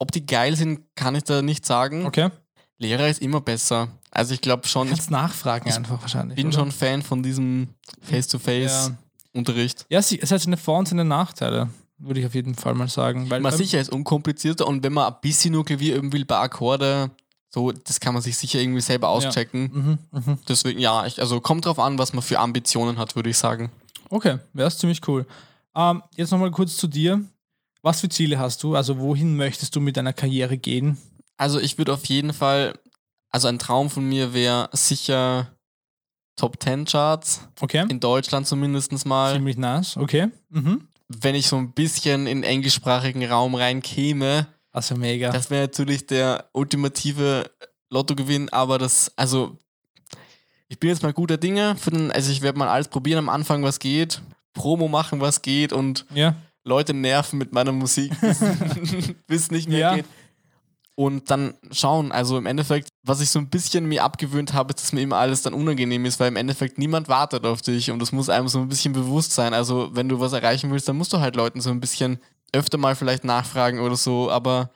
Ob die geil sind, kann ich da nicht sagen. Okay. Lehrer ist immer besser. Also ich glaube schon, ich Kannst nachfragen ich einfach wahrscheinlich. bin oder? schon Fan von diesem Ja. Face-to-Face-Unterricht. Ja, sie- es hat seine Vor- und seine Nachteile, würde ich auf jeden Fall mal sagen. Weil Man sicher ist unkomplizierter und wenn man ein bisschen nur Klavier üben will, bei Akkorde, so, das kann man sich sicher irgendwie selber auschecken. Mhm, mhm. Deswegen, ja, ich, also kommt drauf an, was man für Ambitionen hat, würde ich sagen. Okay, wäre ziemlich cool. Ähm, jetzt nochmal kurz zu dir. Was für Ziele hast du? Also wohin möchtest du mit deiner Karriere gehen? Also ich würde auf jeden Fall, also ein Traum von mir wäre sicher Top 10 Charts, Okay. in Deutschland zumindest mal. Ziemlich nice. Okay. Mhm. Wenn ich so ein bisschen in den englischsprachigen Raum reinkäme, Also mega. das wäre natürlich der ultimative Lottogewinn, aber das, also ich bin jetzt mal guter Dinge. Für den, also ich werde mal alles probieren am Anfang, was geht. Promo machen, was geht und Ja. Leute nerven mit meiner Musik, bis (laughs) es nicht mehr Ja. geht. Und dann schauen, also im Endeffekt, was ich so ein bisschen mir abgewöhnt habe, ist, dass mir immer alles dann unangenehm ist, weil im Endeffekt niemand wartet auf dich und das muss einem so ein bisschen bewusst sein. Also wenn du was erreichen willst, dann musst du halt Leuten so ein bisschen öfter mal vielleicht nachfragen oder so, aber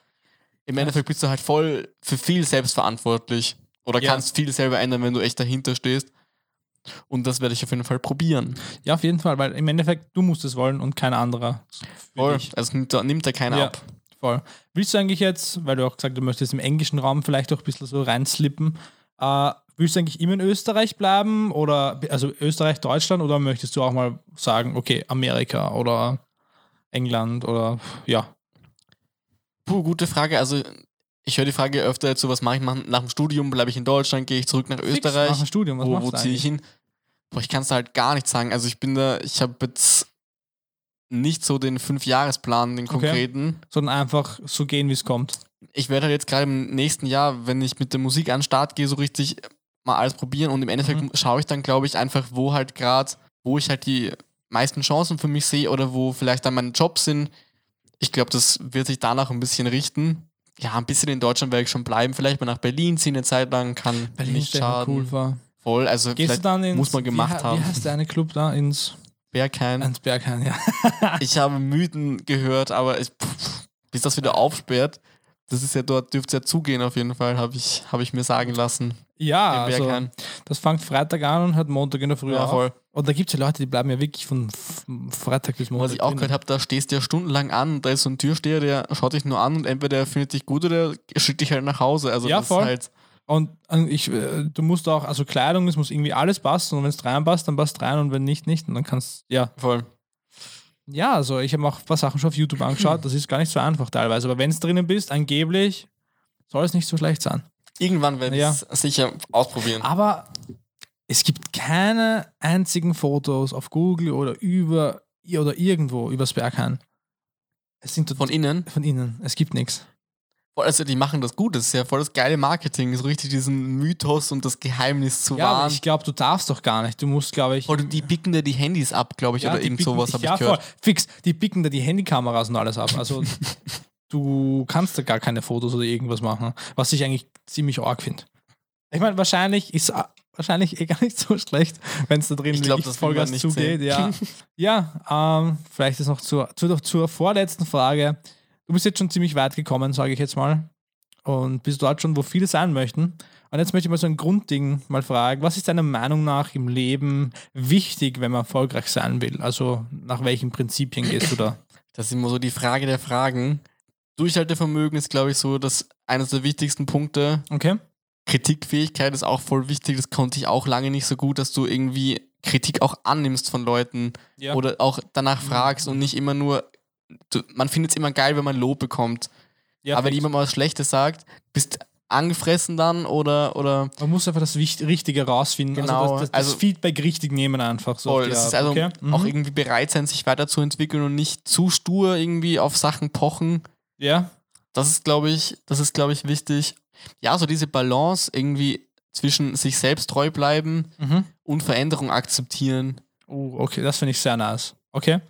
im Endeffekt bist du halt voll für viel selbstverantwortlich oder Ja. kannst viel selber ändern, wenn du echt dahinter stehst. Und das werde ich auf jeden Fall probieren. Ja, auf jeden Fall, weil im Endeffekt du musst es wollen und kein anderer. Voll. dich. Also nimmt da, nimmt da keiner Ja. ab. Voll. Willst du eigentlich jetzt, weil du auch gesagt hast, du möchtest im englischen Raum vielleicht auch ein bisschen so reinslippen, äh, willst du eigentlich immer in Österreich bleiben oder also Österreich, Deutschland oder möchtest du auch mal sagen, okay, Amerika oder England oder ja. Puh, gute Frage. Also, ich höre die Frage öfter so, was mache ich nach, nach dem Studium? Bleibe ich in Deutschland? Gehe ich zurück nach Fix, Nach Österreich? dem Studium, was wo wo ziehe ich hin? Boah, ich kann es da halt gar nicht sagen. Also, ich bin da, ich habe jetzt nicht so den Fünfjahresplan, den Okay. konkreten. Sondern einfach so gehen, wie es kommt. Ich werde halt jetzt gerade im nächsten Jahr, wenn ich mit der Musik an den Start gehe, so richtig mal alles probieren und im Endeffekt Mhm. schaue ich dann, glaube ich, einfach, wo halt gerade, wo ich halt die meisten Chancen für mich sehe oder wo vielleicht dann meine Jobs sind. Ich glaube, das wird sich danach ein bisschen richten. Ja, ein bisschen in Deutschland werde ich schon bleiben. Vielleicht mal nach Berlin ziehen eine Zeit lang, kann nicht stell dir schaden. cool vor. Voll, also Gehst vielleicht ins, muss man gemacht wie, haben. Wie heißt der eine Club da? Ins, Berghain. ins Berghain, ja. (laughs) Ich habe Mythen gehört, aber ich, pff, bis das wieder aufsperrt, das ist ja dort, dürfte es ja zugehen auf jeden Fall, habe ich, hab ich mir sagen lassen. Ja, also, das fängt Freitag an und hört Montag in der Früh Ja, auf. voll. Und da gibt es ja Leute, die bleiben ja wirklich von Freitag bis Montag. Was ich auch gehört habe, da stehst du ja stundenlang an und da ist so ein Türsteher, der schaut dich nur an und entweder er findet dich gut oder er schickt dich halt nach Hause. Also Ja, das voll. ist halt, Und ich, äh, du musst auch, also Kleidung, es muss irgendwie alles passen und wenn es reinpasst, dann passt rein und wenn nicht, nicht. Und dann kannst ja. voll. Ja, also ich habe auch ein paar Sachen schon auf YouTube angeschaut, das ist gar nicht so einfach teilweise. Aber wenn es drinnen bist, angeblich soll es nicht so schlecht sein. Irgendwann werde ich Ja. es sicher ausprobieren. Aber es gibt keine einzigen Fotos auf Google oder über oder irgendwo übers Berghain. Es sind Von innen. von innen. Es gibt nichts. Also die machen das gut, das ist ja voll das geile Marketing, so richtig diesen Mythos und das Geheimnis zu Ja, wahren. ich glaube, du darfst doch gar nicht. Du musst, glaube ich. Oder die picken dir die Handys ab, glaube ich, Ja, oder irgend picken- sowas habe ja, ich gehört. Voll, fix. Die picken da die Handykameras und alles ab. Also (laughs) du kannst da gar keine Fotos oder irgendwas machen, was ich eigentlich ziemlich arg finde. Ich meine, wahrscheinlich ist wahrscheinlich eh gar nicht so schlecht, wenn es da drin Ich glaub, wirklich das Vollgas nicht zugeht. sehen. Ja, (laughs) ja ähm, vielleicht ist noch zur, zur, zur vorletzten Frage. Du bist jetzt schon ziemlich weit gekommen, sage ich jetzt mal. Und bist dort schon, wo viele sein möchten. Und jetzt möchte ich mal so ein Grundding mal fragen. Was ist deiner Meinung nach im Leben wichtig, wenn man erfolgreich sein will? Also nach welchen Prinzipien gehst du da? Das ist immer so die Frage der Fragen. Durchhaltevermögen ist, glaube ich, so das eines der wichtigsten Punkte. Okay? Kritikfähigkeit ist auch voll wichtig. Das konnte ich auch lange nicht so gut, dass du irgendwie Kritik auch annimmst von Leuten Ja. oder auch danach fragst und nicht immer nur. Du, man findet es immer geil, wenn man Lob bekommt. ja, Aber wenn jemand mal was Schlechtes sagt, bist angefressen dann oder, oder man muss einfach das Richtige rausfinden. Genau, Also das, das, das also- Feedback richtig nehmen einfach. So voll. Das ist also okay? mhm. auch irgendwie bereit sein, sich weiterzuentwickeln und nicht zu stur irgendwie auf Sachen pochen. Ja, Das ist, glaube ich, das ist, glaube ich, wichtig. Ja, so diese Balance irgendwie zwischen sich selbst treu bleiben mhm. und Veränderung akzeptieren. Oh, okay, das finde ich sehr nice. Okay.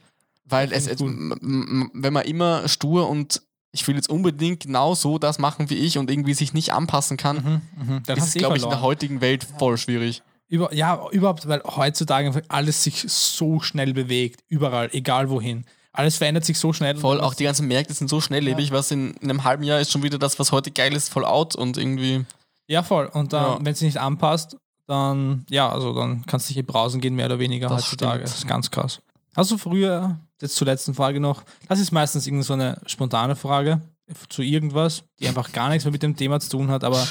Weil es, es, wenn man immer stur und ich will jetzt unbedingt genau so das machen wie ich und irgendwie sich nicht anpassen kann, Mhm. Dann ist eh glaube ich, in der heutigen Welt voll schwierig. Über, ja, überhaupt, weil heutzutage alles sich so schnell bewegt. Überall, egal wohin. Alles verändert sich so schnell. Voll, auch die ganzen Märkte sind so schnelllebig, was in, in einem halben Jahr ist schon wieder das, was heute geil ist, voll out und irgendwie. Ja, voll. Und dann, Ja. wenn es nicht anpasst, dann, ja, also dann kannst du dich brausen gehen, mehr oder weniger Das heutzutage. stimmt. Das ist ganz krass. Hast du früher, jetzt zur letzten Frage noch, das ist meistens irgendeine so eine spontane Frage zu irgendwas, die einfach gar nichts mehr mit dem Thema zu tun hat, aber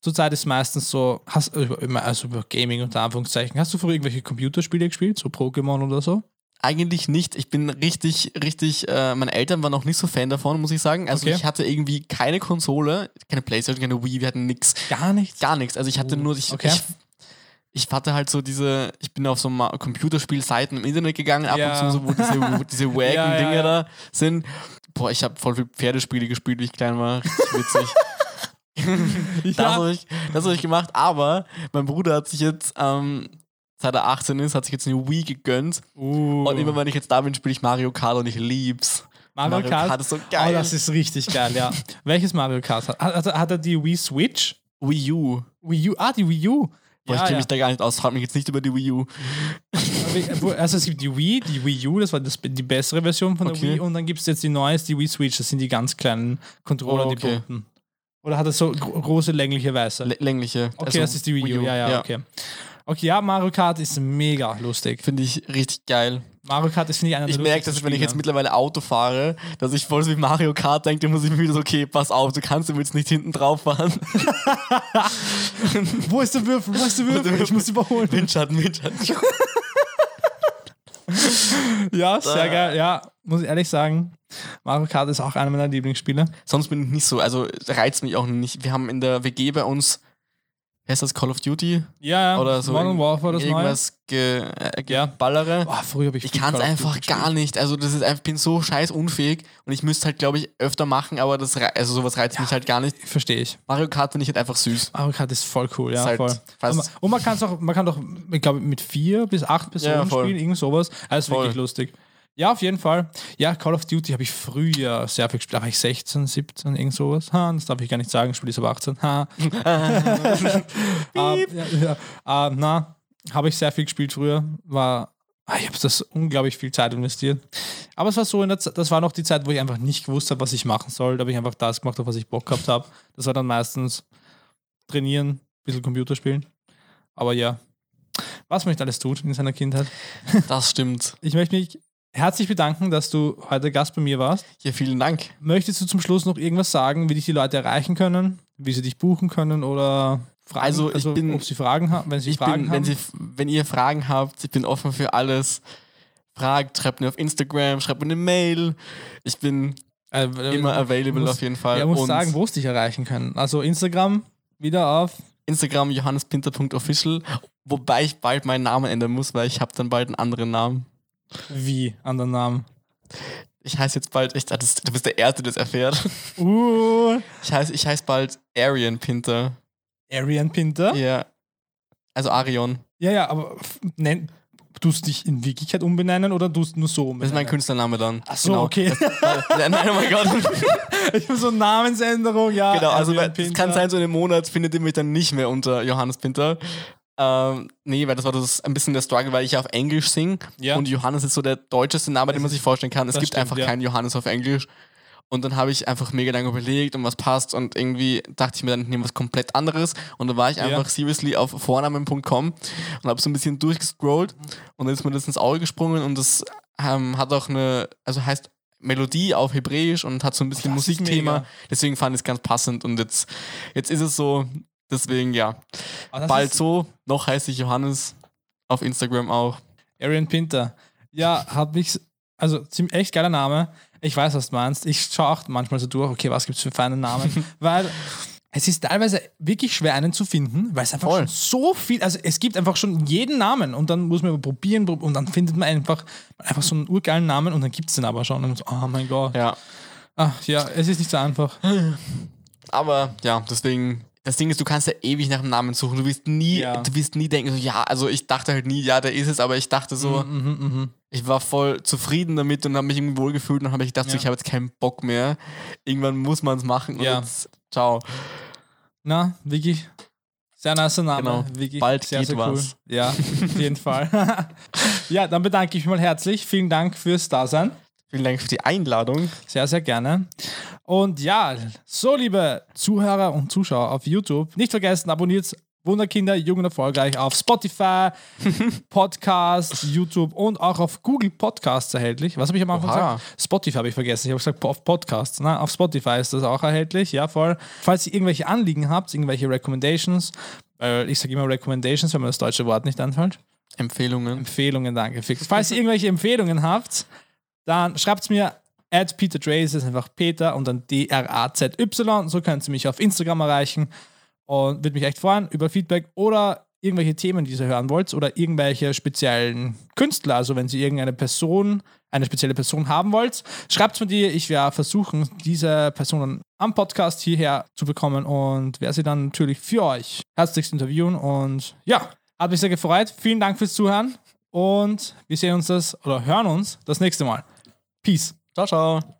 zurzeit ist meistens so, hast, also über Gaming unter Anführungszeichen, hast du früher irgendwelche Computerspiele gespielt, so Pokémon oder so? Eigentlich nicht. Ich bin richtig, richtig, äh, meine Eltern waren auch nicht so Fan davon, muss ich sagen. Also Okay. ich hatte irgendwie keine Konsole, keine Playstation, keine Wii, wir hatten nix. Gar nichts? Gar nichts. Also ich hatte Oh, nur, ich, okay. ich, ich hatte halt so diese, ich bin auf so Computerspielseiten im Internet gegangen, ab Ja. und zu, so, wo diese, wo (laughs) diese wacken Ja, ja, Dinge ja. da sind. Boah, ich habe voll viel Pferdespiele gespielt, wie ich klein war. Richtig witzig. (laughs) (laughs) Das habe ich, das hab ich gemacht, aber mein Bruder hat sich jetzt, ähm, seit er 18 ist, hat sich jetzt eine Wii gegönnt. Uh, Und immer wenn ich jetzt da bin, spiele ich Mario Kart und ich lieb's. Mario, Mario Kart. Kart ist so Oh, geil. das ist richtig geil, ja. (laughs) Welches Mario Kart hat, hat, hat er die Wii Switch? Wii U. Wii U? Ah, die Wii U. Boah, ich Ja, kenne ja. mich da gar nicht aus, frag mich jetzt nicht über die Wii U. Also es gibt die Wii, die Wii U, das war das, die bessere Version von der Okay. Wii und dann gibt es jetzt die neue, die Wii Switch, das sind die ganz kleinen Controller, Oh, die okay. bunten. Oder hat er so gro große längliche Weiße? L längliche. Okay, Also das ist die Wii U, ja, ja, ja. okay. Okay, ja, Mario Kart ist mega lustig. Finde ich richtig geil. Mario Kart ist, finde ich, einer Ich der merke, dass wenn ich jetzt mittlerweile Auto fahre, dass ich voll so wie Mario Kart denke, dann muss ich mir wieder so, okay, pass auf, du kannst jetzt nicht hinten drauf fahren. (laughs) Wo ist der Würfel? Wo ist der Würfel? Ich muss überholen. Windschatten, Windschatten. (laughs) Ja, sehr geil. Ja, muss ich ehrlich sagen, Mario Kart ist auch einer meiner Lieblingsspiele. Sonst bin ich nicht so, also reizt mich auch nicht. Wir haben in der WG bei uns, heißt das, Call of Duty? Ja, ja. Oder so Modern Warfare, das irgendwas ge, äh, Ja. geballere. Boah, früher habe ich Ich kann es einfach gar nicht. Also das ist einfach, ich bin so scheiß unfähig und ich müsste halt, glaube ich, öfter machen, aber das also sowas reizt mich halt gar nicht. Verstehe ich. Mario Kart finde ich halt einfach süß. Mario Kart ist voll cool, ja, Ist halt voll. Und man, und man kann es auch, man kann doch, ich glaube, mit vier bis acht Personen Ja, spielen, irgend sowas. Also Voll. wirklich lustig. Ja, auf jeden Fall. Ja, Call of Duty habe ich früher sehr viel gespielt. Da war ich 16, 17, irgend sowas. Ha, das darf ich gar nicht sagen, ich spiele ist aber 18. Ha. (laughs) ähm, ja, ja. Ähm, na, habe ich sehr viel gespielt früher. War, ah, ich habe das unglaublich viel Zeit investiert. Aber es war so, in der das war noch die Zeit, wo ich einfach nicht gewusst habe, was ich machen soll. Da habe ich einfach das gemacht, auf was ich Bock gehabt habe. Das war dann meistens trainieren, ein bisschen Computer spielen. Aber ja, was man nicht alles tut in seiner Kindheit. Das stimmt. Ich möchte mich herzlich bedanken, dass du heute Gast bei mir warst. Ja, vielen Dank. Möchtest du zum Schluss noch irgendwas sagen, wie dich die Leute erreichen können, wie sie dich buchen können oder Fragen, Also, ich bin- ob sie Fragen haben, wenn sie Fragen bin, wenn, haben? Sie, wenn ihr Fragen habt, ich bin offen für alles. Fragt, schreibt mir auf Instagram, schreibt mir eine Mail. Ich bin Äh, immer available muss- auf jeden Fall. Ja, muss Und sagen, wo es dich erreichen können. Also Instagram wieder auf. Instagram johannespinter.official, wobei ich bald meinen Namen ändern muss, weil ich habe dann bald einen anderen Namen. Wie anderen Namen. Ich heiße jetzt bald, ich, das, du bist der Erste, der das erfährt. Uh, Ich heiße ich heiß bald Arian Pinter. Arian Pinter. Ja, Ja. Also Arion. ja, aber f- nenn, tust dich in Wirklichkeit umbenennen oder tust nur so Das ist umbenennen? mein Künstlername dann. Ach so, okay. Nein, nein, oh mein Gott. (laughs) ich bin so Namensänderung, ja. genau, also es kann sein, so in einem Monat findet ihr mich dann nicht mehr unter Johannes Pinter. Ähm, nee, weil das war das ein bisschen der Struggle, weil ich ja auf Englisch singe Ja. und Johannes ist so der deutscheste Name, den man sich vorstellen kann. Es das gibt stimmt, einfach ja. keinen Johannes auf Englisch. Und dann habe ich einfach mega lange überlegt, um was passt und irgendwie dachte ich mir dann, ich nehme was komplett anderes. Und dann war ich Ja. einfach seriously auf vornamen.com und habe so ein bisschen durchgescrollt und dann ist mir das ins Auge gesprungen und das ähm, hat auch eine, also heißt Melodie auf Hebräisch und hat so ein bisschen Musikthema. Deswegen fand ich es ganz passend und jetzt, jetzt ist es so, deswegen ja. Ah, Bald so, noch heiße ich Johannes, auf Instagram auch. Arian Pinter. Ja, hat mich, also ziemlich echt geiler Name. Ich weiß, was du meinst. Ich schaue auch manchmal so durch, okay, was gibt es für feine Namen? (laughs) Weil es ist teilweise wirklich schwer, einen zu finden, weil es einfach Voll. schon so viel, also es gibt einfach schon jeden Namen und dann muss man probieren prob- und dann findet man einfach, einfach so einen urgeilen Namen und dann gibt es den aber schon. Und so, oh mein Gott. Ja. Ach ja, es ist nicht so einfach. Aber ja, deswegen, das Ding ist, du kannst ja ewig nach dem Namen suchen. Du wirst nie, Ja. du wirst nie denken, so, ja, also ich dachte halt nie, ja, der ist es, aber ich dachte so, Mhm, ich war voll zufrieden damit und habe mich irgendwie wohlgefühlt und habe ich gedacht, so, Ja. ich habe jetzt keinen Bock mehr. Irgendwann muss man es machen und Ja. jetzt, ciao. Na, wirklich sehr nice Name. Genau. Wirklich Bald sehr, geht sehr cool. was. Ja, auf jeden Fall. (laughs) ja, dann bedanke ich mich mal herzlich. Vielen Dank fürs Dasein. Vielen Dank für die Einladung. Sehr, sehr gerne. Und ja, so liebe Zuhörer und Zuschauer auf YouTube, nicht vergessen, abonniert Wunderkinder, Jung und Erfolgreich auf Spotify, (laughs) Podcast, YouTube und auch auf Google Podcasts erhältlich. Was habe ich am Anfang Oha. gesagt? Spotify habe ich vergessen. Ich habe gesagt auf Podcasts. Na, auf Spotify ist das auch erhältlich. Ja, voll. Falls ihr irgendwelche Anliegen habt, irgendwelche Recommendations, weil ich sage immer Recommendations, wenn mir das deutsche Wort nicht anfällt. Empfehlungen. Empfehlungen, danke. Falls ihr irgendwelche Empfehlungen habt, dann schreibt es mir at Peter Draze, das ist einfach Peter und dann D-R-A-Z-Y. So könnt ihr mich auf Instagram erreichen und würde mich echt freuen über Feedback. Oder irgendwelche Themen, die ihr hören wollt oder irgendwelche speziellen Künstler, also wenn ihr irgendeine Person, eine spezielle Person haben wollt, schreibt es mir die. Ich werde versuchen, diese Personen am Podcast hierher zu bekommen und werde sie dann natürlich für euch herzlichst interviewen. Und ja, hat mich sehr gefreut. Vielen Dank fürs Zuhören und wir sehen uns das oder hören uns das nächste Mal. Peace. Ciao, ciao.